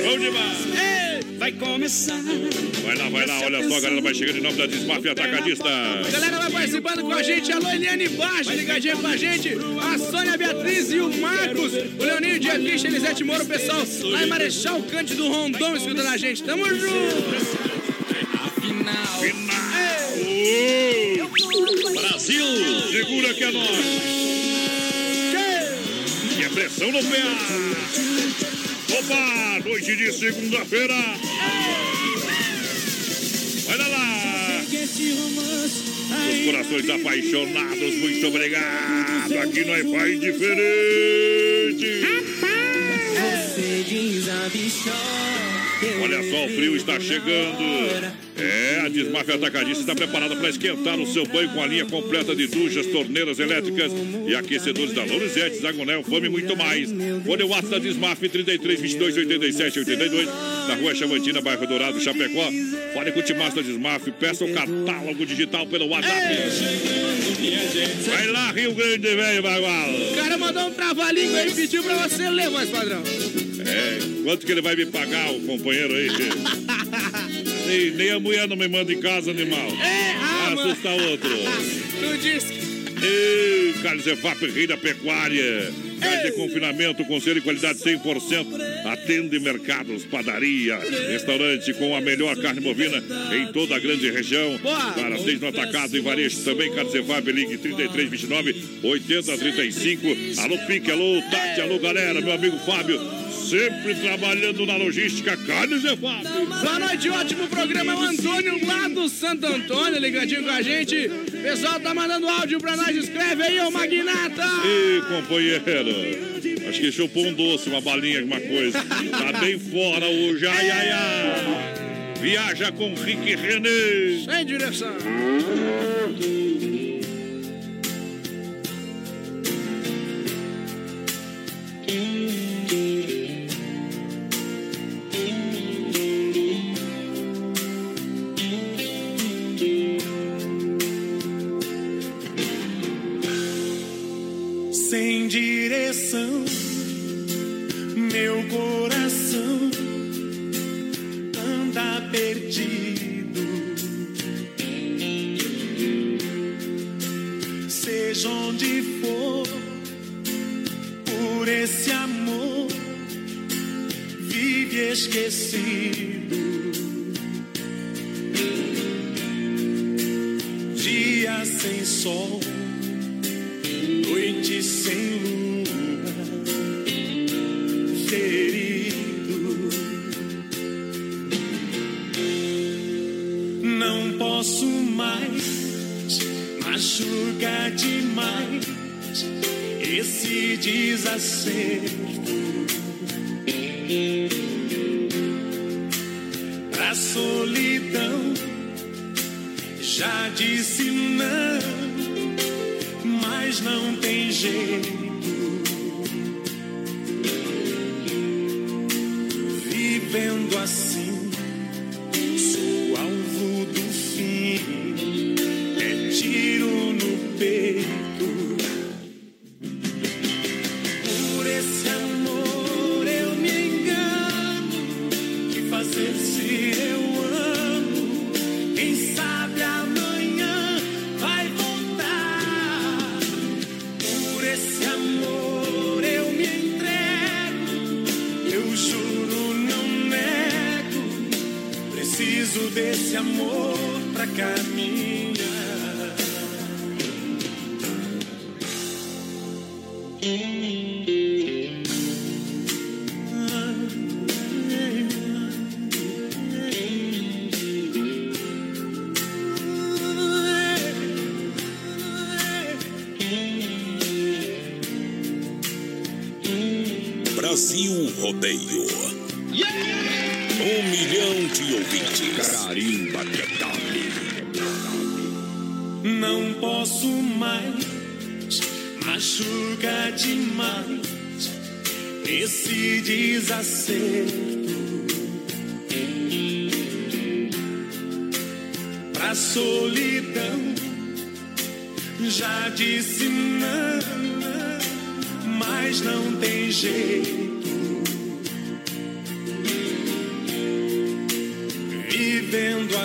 Vamos demais. Vai começar. Vai lá, vai lá, olha só, a galera vai chegando em nome da Desmafia Atacadista. A galera vai participando com a gente. Alô, Eliane Baixo, ligadinha com a gente. A Sônia Beatriz e o Marcos. O Leoninho Dietrich, Elisete Moro, o pessoal lá em Marechal Cândido Rondon escutando a gente. Tamo junto. Afinal. Brasil! Segura que é nós! E a pressão no pé! Opa! Noite de segunda-feira! Olha lá! Os corações apaixonados, muito obrigado! Aqui nós faz diferente! Você desabichou. Olha só, o frio está chegando. É, a Desmafia Atacadista está preparada para esquentar o seu banho com a linha completa de duchas, torneiras elétricas e aquecedores da Lorenzetti, Zagonel, Fome e muito mais. Olha o WhatsApp da Desmaf 33 22 87 82 na rua Chavantina, bairro Dourado, Chapecó. Fale com o Timaço da Desmaf, peça o catálogo digital pelo WhatsApp. Vai lá, Rio Grande, velho, Bagual. O cara mandou um trava-língua aí e pediu pra você ler, mais padrão. É, quanto que ele vai me pagar, o companheiro aí? nem, nem a mulher não me manda em casa, animal. É, ah, Vai assustar outro. Tu disse que... Ei, Carlos Efap, rei da pecuária. Carne de confinamento, conselho de qualidade 100%. Atende mercados, padaria, restaurante com a melhor carne bovina em toda a grande região. Para seis no atacado e varejo também. Carlos Efap, ligue 33, 29, 80, 35. Alô, Pique, alô, Tati, alô, galera. Meu amigo Fábio, sempre trabalhando na logística. Carlos Efap. Boa noite, ótimo programa. É o Antônio lá do Santo Antônio, ligadinho com a gente. Pessoal tá mandando áudio pra nós. Escreve aí, ô Magnata. Ei, companheiro. Acho que chupou um doce, uma balinha, alguma coisa. Tá bem fora hoje. Ai, ai, ai. Viaja com Rick René. Sem direção. Esquecido. Dia sem sol noite sem lua, ferido. Não posso mais machucar demais esse desacerto.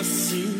Assim,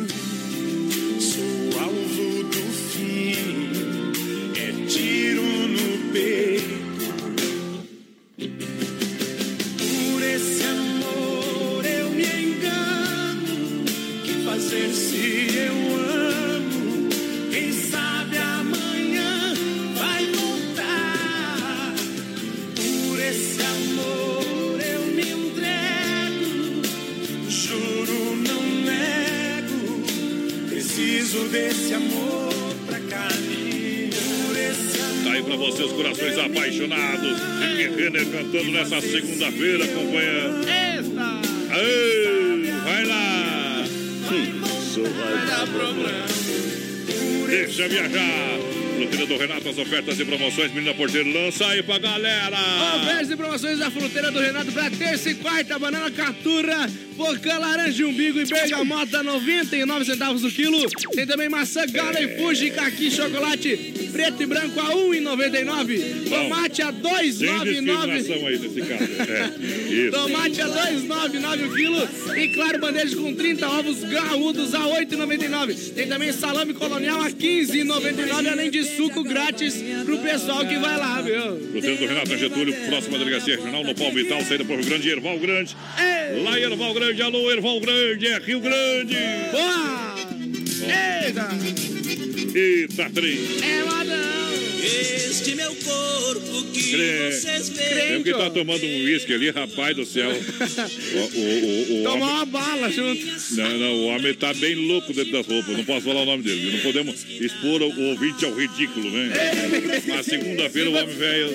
segunda-feira, vai lá. Só vai dar problema. Deixa viajar. Fruteira do Renato, as ofertas e promoções. Menina Porteiro, lança aí pra galera. Ofertas e promoções da fruteira do Renato pra terça e quarta. Banana catura, pocã, laranja, umbigo e bergamota, 99 centavos o quilo. Tem também maçã, gala e fuji, caqui, chocolate preto e branco a 1,99. Tomate a Tem 2,99. discriminação aí nesse caso. É. Tomate a 2,99 o quilo. E claro, bandeja com 30 ovos graúdos a 8,99. Tem também salame colonial a 15,99. Além de suco grátis pro pessoal que vai lá, viu? Fruteira do Renato Getúlio, próxima delegacia regional no Pau Vital, saída por Rio Grande, Erval Grande. Lá em Erval Grande, alô, Erval Grande, é Rio Grande. Boa! Eita! Eita, três. É! Este meu corpo que Crê. vocês Tem veem. que tá tomando um uísque ali, rapaz do céu. O, o, o, o Tomar homem... uma bala junto. Não, não, o homem tá bem louco dentro das roupas. Não posso falar o nome dele. Não podemos expor o ouvinte ao ridículo, né? Mas segunda-feira o homem velho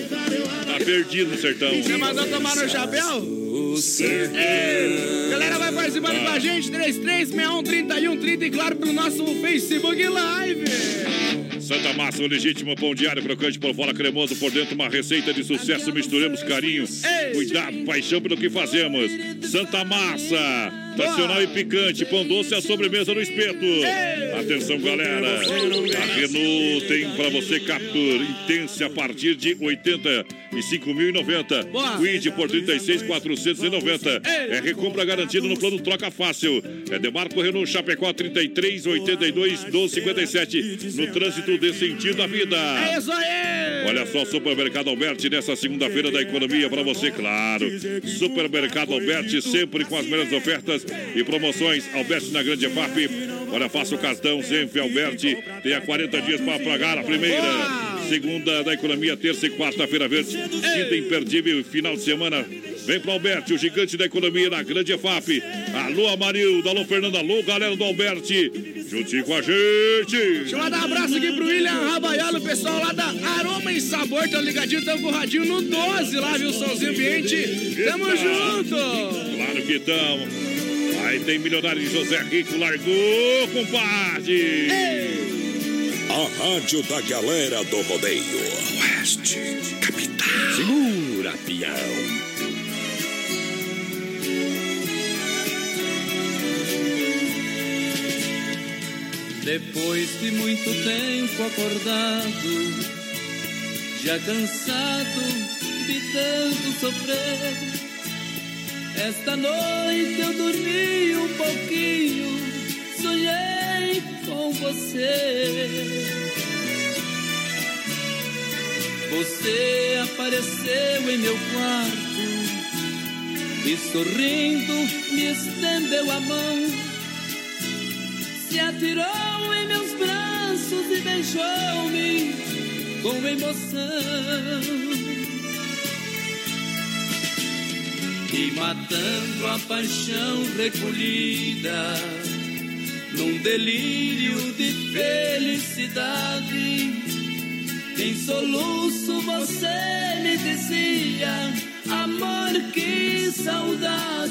tá perdido no sertão. Você mandou tomar no chapéu? É. Galera, vai participando com a gente, 33613130 e claro, pelo nosso Facebook Live. Santa Massa, o legítimo pão diário, crocante por fora, cremoso por dentro, uma receita de sucesso. Misturamos carinho, cuidado, paixão pelo que fazemos. Santa Massa, tradicional e picante, pão doce e a sobremesa no espeto. Atenção, galera, a Renault tem pra você Captur Intense a partir de 85.090. Quid por 36.490. É recompra garantida no plano Troca Fácil. É Demarco Renault Chapecó 33 82 12 57 no trânsito de sentido à vida. É isso aí! Olha só, Supermercado Alberti nessa segunda-feira da economia para você, claro. Supermercado Alberti sempre com as melhores ofertas e promoções. Alberti na Grande FAP. Olha, faça o cartão Alberti. Tem há 40 dias para pagar a primeira. Segunda da economia, terça e quarta-feira verde. Quinta imperdível, final de semana. Vem pro Alberti, o gigante da economia na Grande EFAP. Alô, Amarildo, alô, Fernando, alô, galera do Alberti. Juntinho com a gente. Deixa eu mandar um abraço aqui pro William Rabaiolo, pessoal lá da Aroma e Sabor, tão ligadinho, tamo com o radinho no 12 lá, viu, somzinho ambiente. Tamo junto! Claro que estamos. Aí tem milionário José Rico, largou, compadre. A rádio da galera do rodeio. Oeste, capital. Segura, peão. Depois de muito tempo acordado, já cansado de tanto sofrer, esta noite eu dormi um pouquinho, sonhei com você. Você apareceu em meu quarto e sorrindo me estendeu a mão, se atirou em meus braços e beijou-me com emoção. E matando a paixão recolhida num delírio de felicidade. Em soluço você me dizia, amor, que saudade.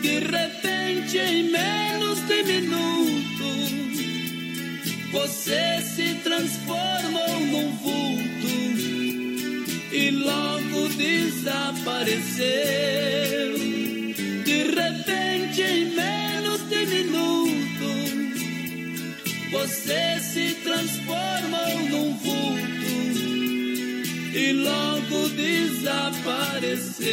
De repente, em menos de minuto, você se transformou num vulto e logo desapareceu. De repente, em menos de minuto, você se transformou num vulto e logo desapareceu.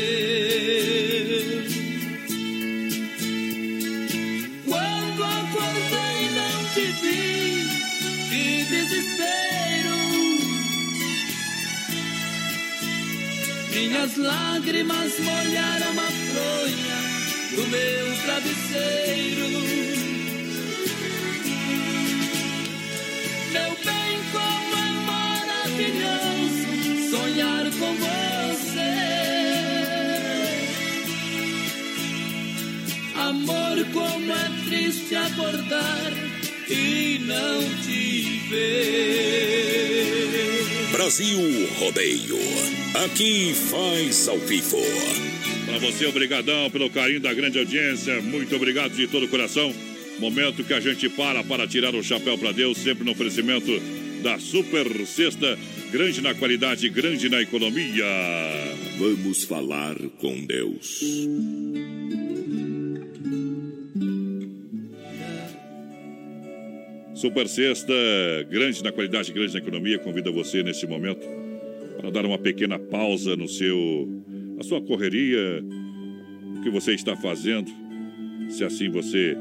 Minhas lágrimas molharam a fronha do meu travesseiro. Meu bem, como é maravilhoso sonhar com você. Amor, como é triste acordar e não te ver. Brasil Rodeio. Aqui faz ao vivo. Para você, obrigadão pelo carinho da grande audiência. Muito obrigado de todo o coração. Momento que a gente para para tirar o chapéu para Deus, sempre no oferecimento da Super Sexta, grande na qualidade, grande na economia. Vamos falar com Deus. Super Sexta, grande na qualidade, grande na economia, convida você nesse momento para dar uma pequena pausa no seu, na sua correria, o que você está fazendo, se assim você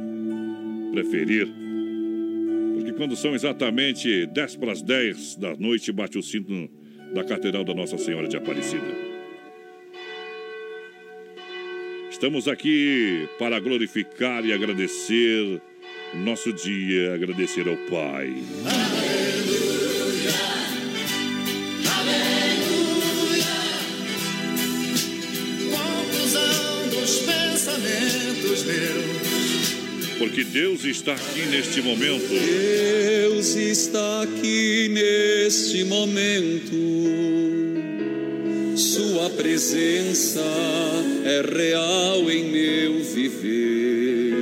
preferir. Porque quando são exatamente 10 para as 10 da noite, bate o cinto da Catedral da Nossa Senhora de Aparecida. Estamos aqui para glorificar e agradecer nosso dia, agradecer ao Pai. Meus. Porque Deus está aqui neste momento. Deus está aqui neste momento. Sua presença é real em meu viver.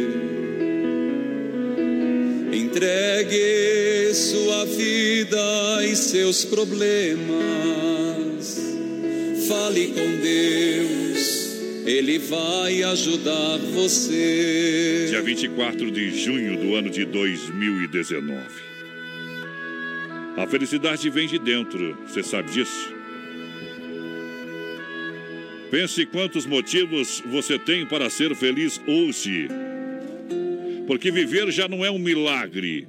Entregue sua vida e seus problemas. Fale com Deus, Ele vai ajudar você. Dia 24 de junho do ano de 2019. A felicidade vem de dentro, você sabe disso? Pense quantos motivos você tem para ser feliz hoje. Porque viver já não é um milagre.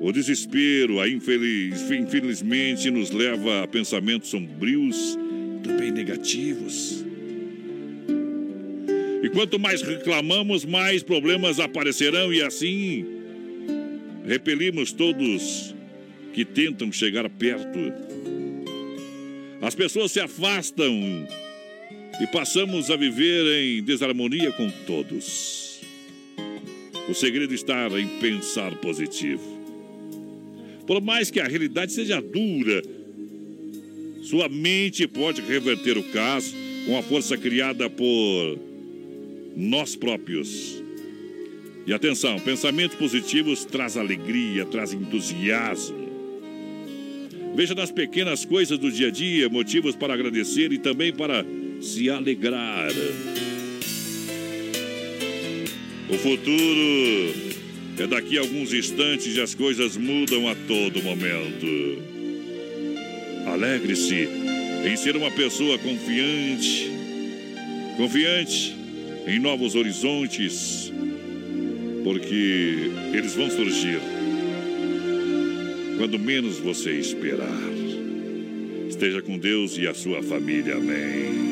O desespero, a infeliz, infelizmente, nos leva a pensamentos sombrios, também negativos. E quanto mais reclamamos, mais problemas aparecerão, e assim repelimos todos que tentam chegar perto. As pessoas se afastam e passamos a viver em desarmonia com todos. O segredo está em pensar positivo. Por mais que a realidade seja dura, sua mente pode reverter o caso com a força criada por nós próprios. E atenção, pensamentos positivos traz alegria, traz entusiasmo. Veja nas pequenas coisas do dia a dia motivos para agradecer e também para se alegrar. O futuro é daqui a alguns instantes e as coisas mudam a todo momento. Alegre-se em ser uma pessoa confiante, confiante em novos horizontes, porque eles vão surgir quando menos você esperar. Esteja com Deus e a sua família. Amém.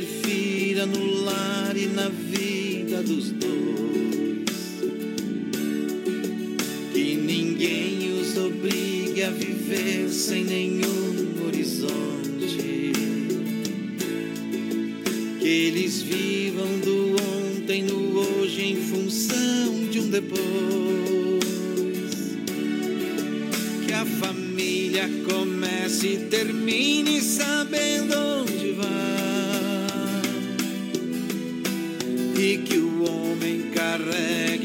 ninguém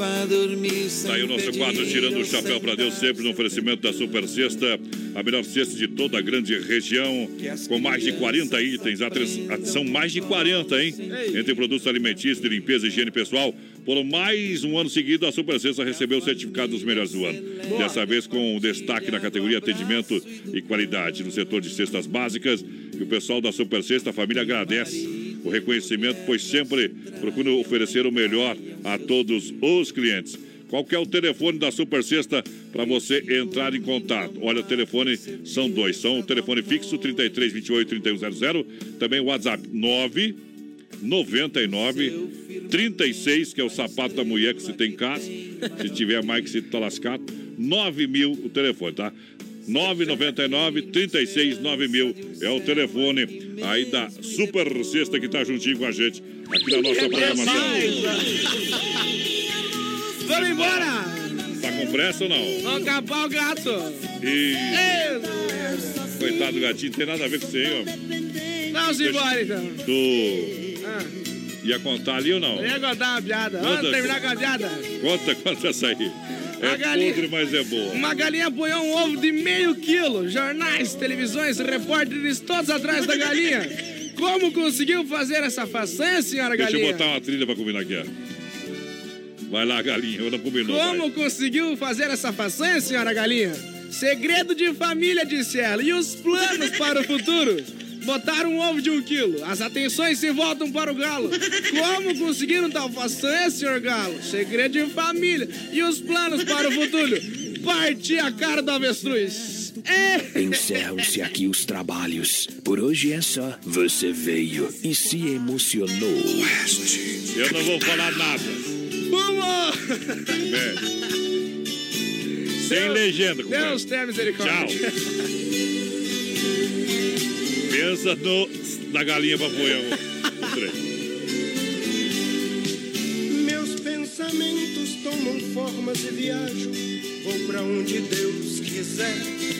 Vá dormir sem Tá aí o nosso quadro Tirando o Chapéu para Deus, sempre no oferecimento da Super Sexta, a melhor cesta de toda a grande região, com mais de 40 itens. São mais de 40, hein? Entre produtos alimentícios, de limpeza e higiene pessoal. Por mais um ano seguido, a Super Sexta recebeu o certificado dos melhores do ano. Dessa vez com destaque na categoria atendimento e qualidade no setor de cestas básicas. E o pessoal da Super Sexta, a família agradece o reconhecimento, pois sempre procura oferecer o melhor a todos os clientes. Qual é o telefone da Super Sexta para você entrar em contato? Olha, o telefone são dois. São o telefone fixo 33 28 3100, também o WhatsApp 9 99 36, que é o sapato da mulher que você tem em casa. Se tiver mais que você tá lascado, 9 mil o telefone, tá? 999 36 9000 é o telefone aí da Super Sexta que tá juntinho com a gente aqui na nossa programação. Vamos embora! Tá com pressa ou não? Vamos capar o gato! E Ei, coitado do gatinho, não tem nada a ver com você, hein, ó. Vamos embora então! Tu Ah, ia contar ali ou não? eu ia contar uma piada. Vamos terminar com a piada. Conta, conta essa aí. É galinha- podre, mas é boa. Uma galinha apoiou um ovo de meio quilo. Jornais, televisões, repórteres todos atrás da galinha. Como conseguiu fazer essa façanha, senhora Deixa eu galinha? botar uma trilha pra combinar aqui, ó. Vai lá, galinha, eu não combinou. vai. Como conseguiu fazer essa façanha, senhora galinha? Segredo de família, disse ela. E os planos para o futuro? Botaram um ovo de um quilo. As atenções se voltam para o galo. Como conseguiram tal façanha, senhor galo? Segredo de família. E os planos para o futuro? Partir a cara do avestruz. É. Encerram-se aqui os trabalhos. Por hoje é só. Você veio e se emocionou. Eu não vou falar nada. Vamos! É. Sem legenda, compadre. Deus tenha misericórdia. Tchau. Pensa no, na galinha pra. Meus pensamentos tomam formas e viajo. Vou pra onde Deus quiser.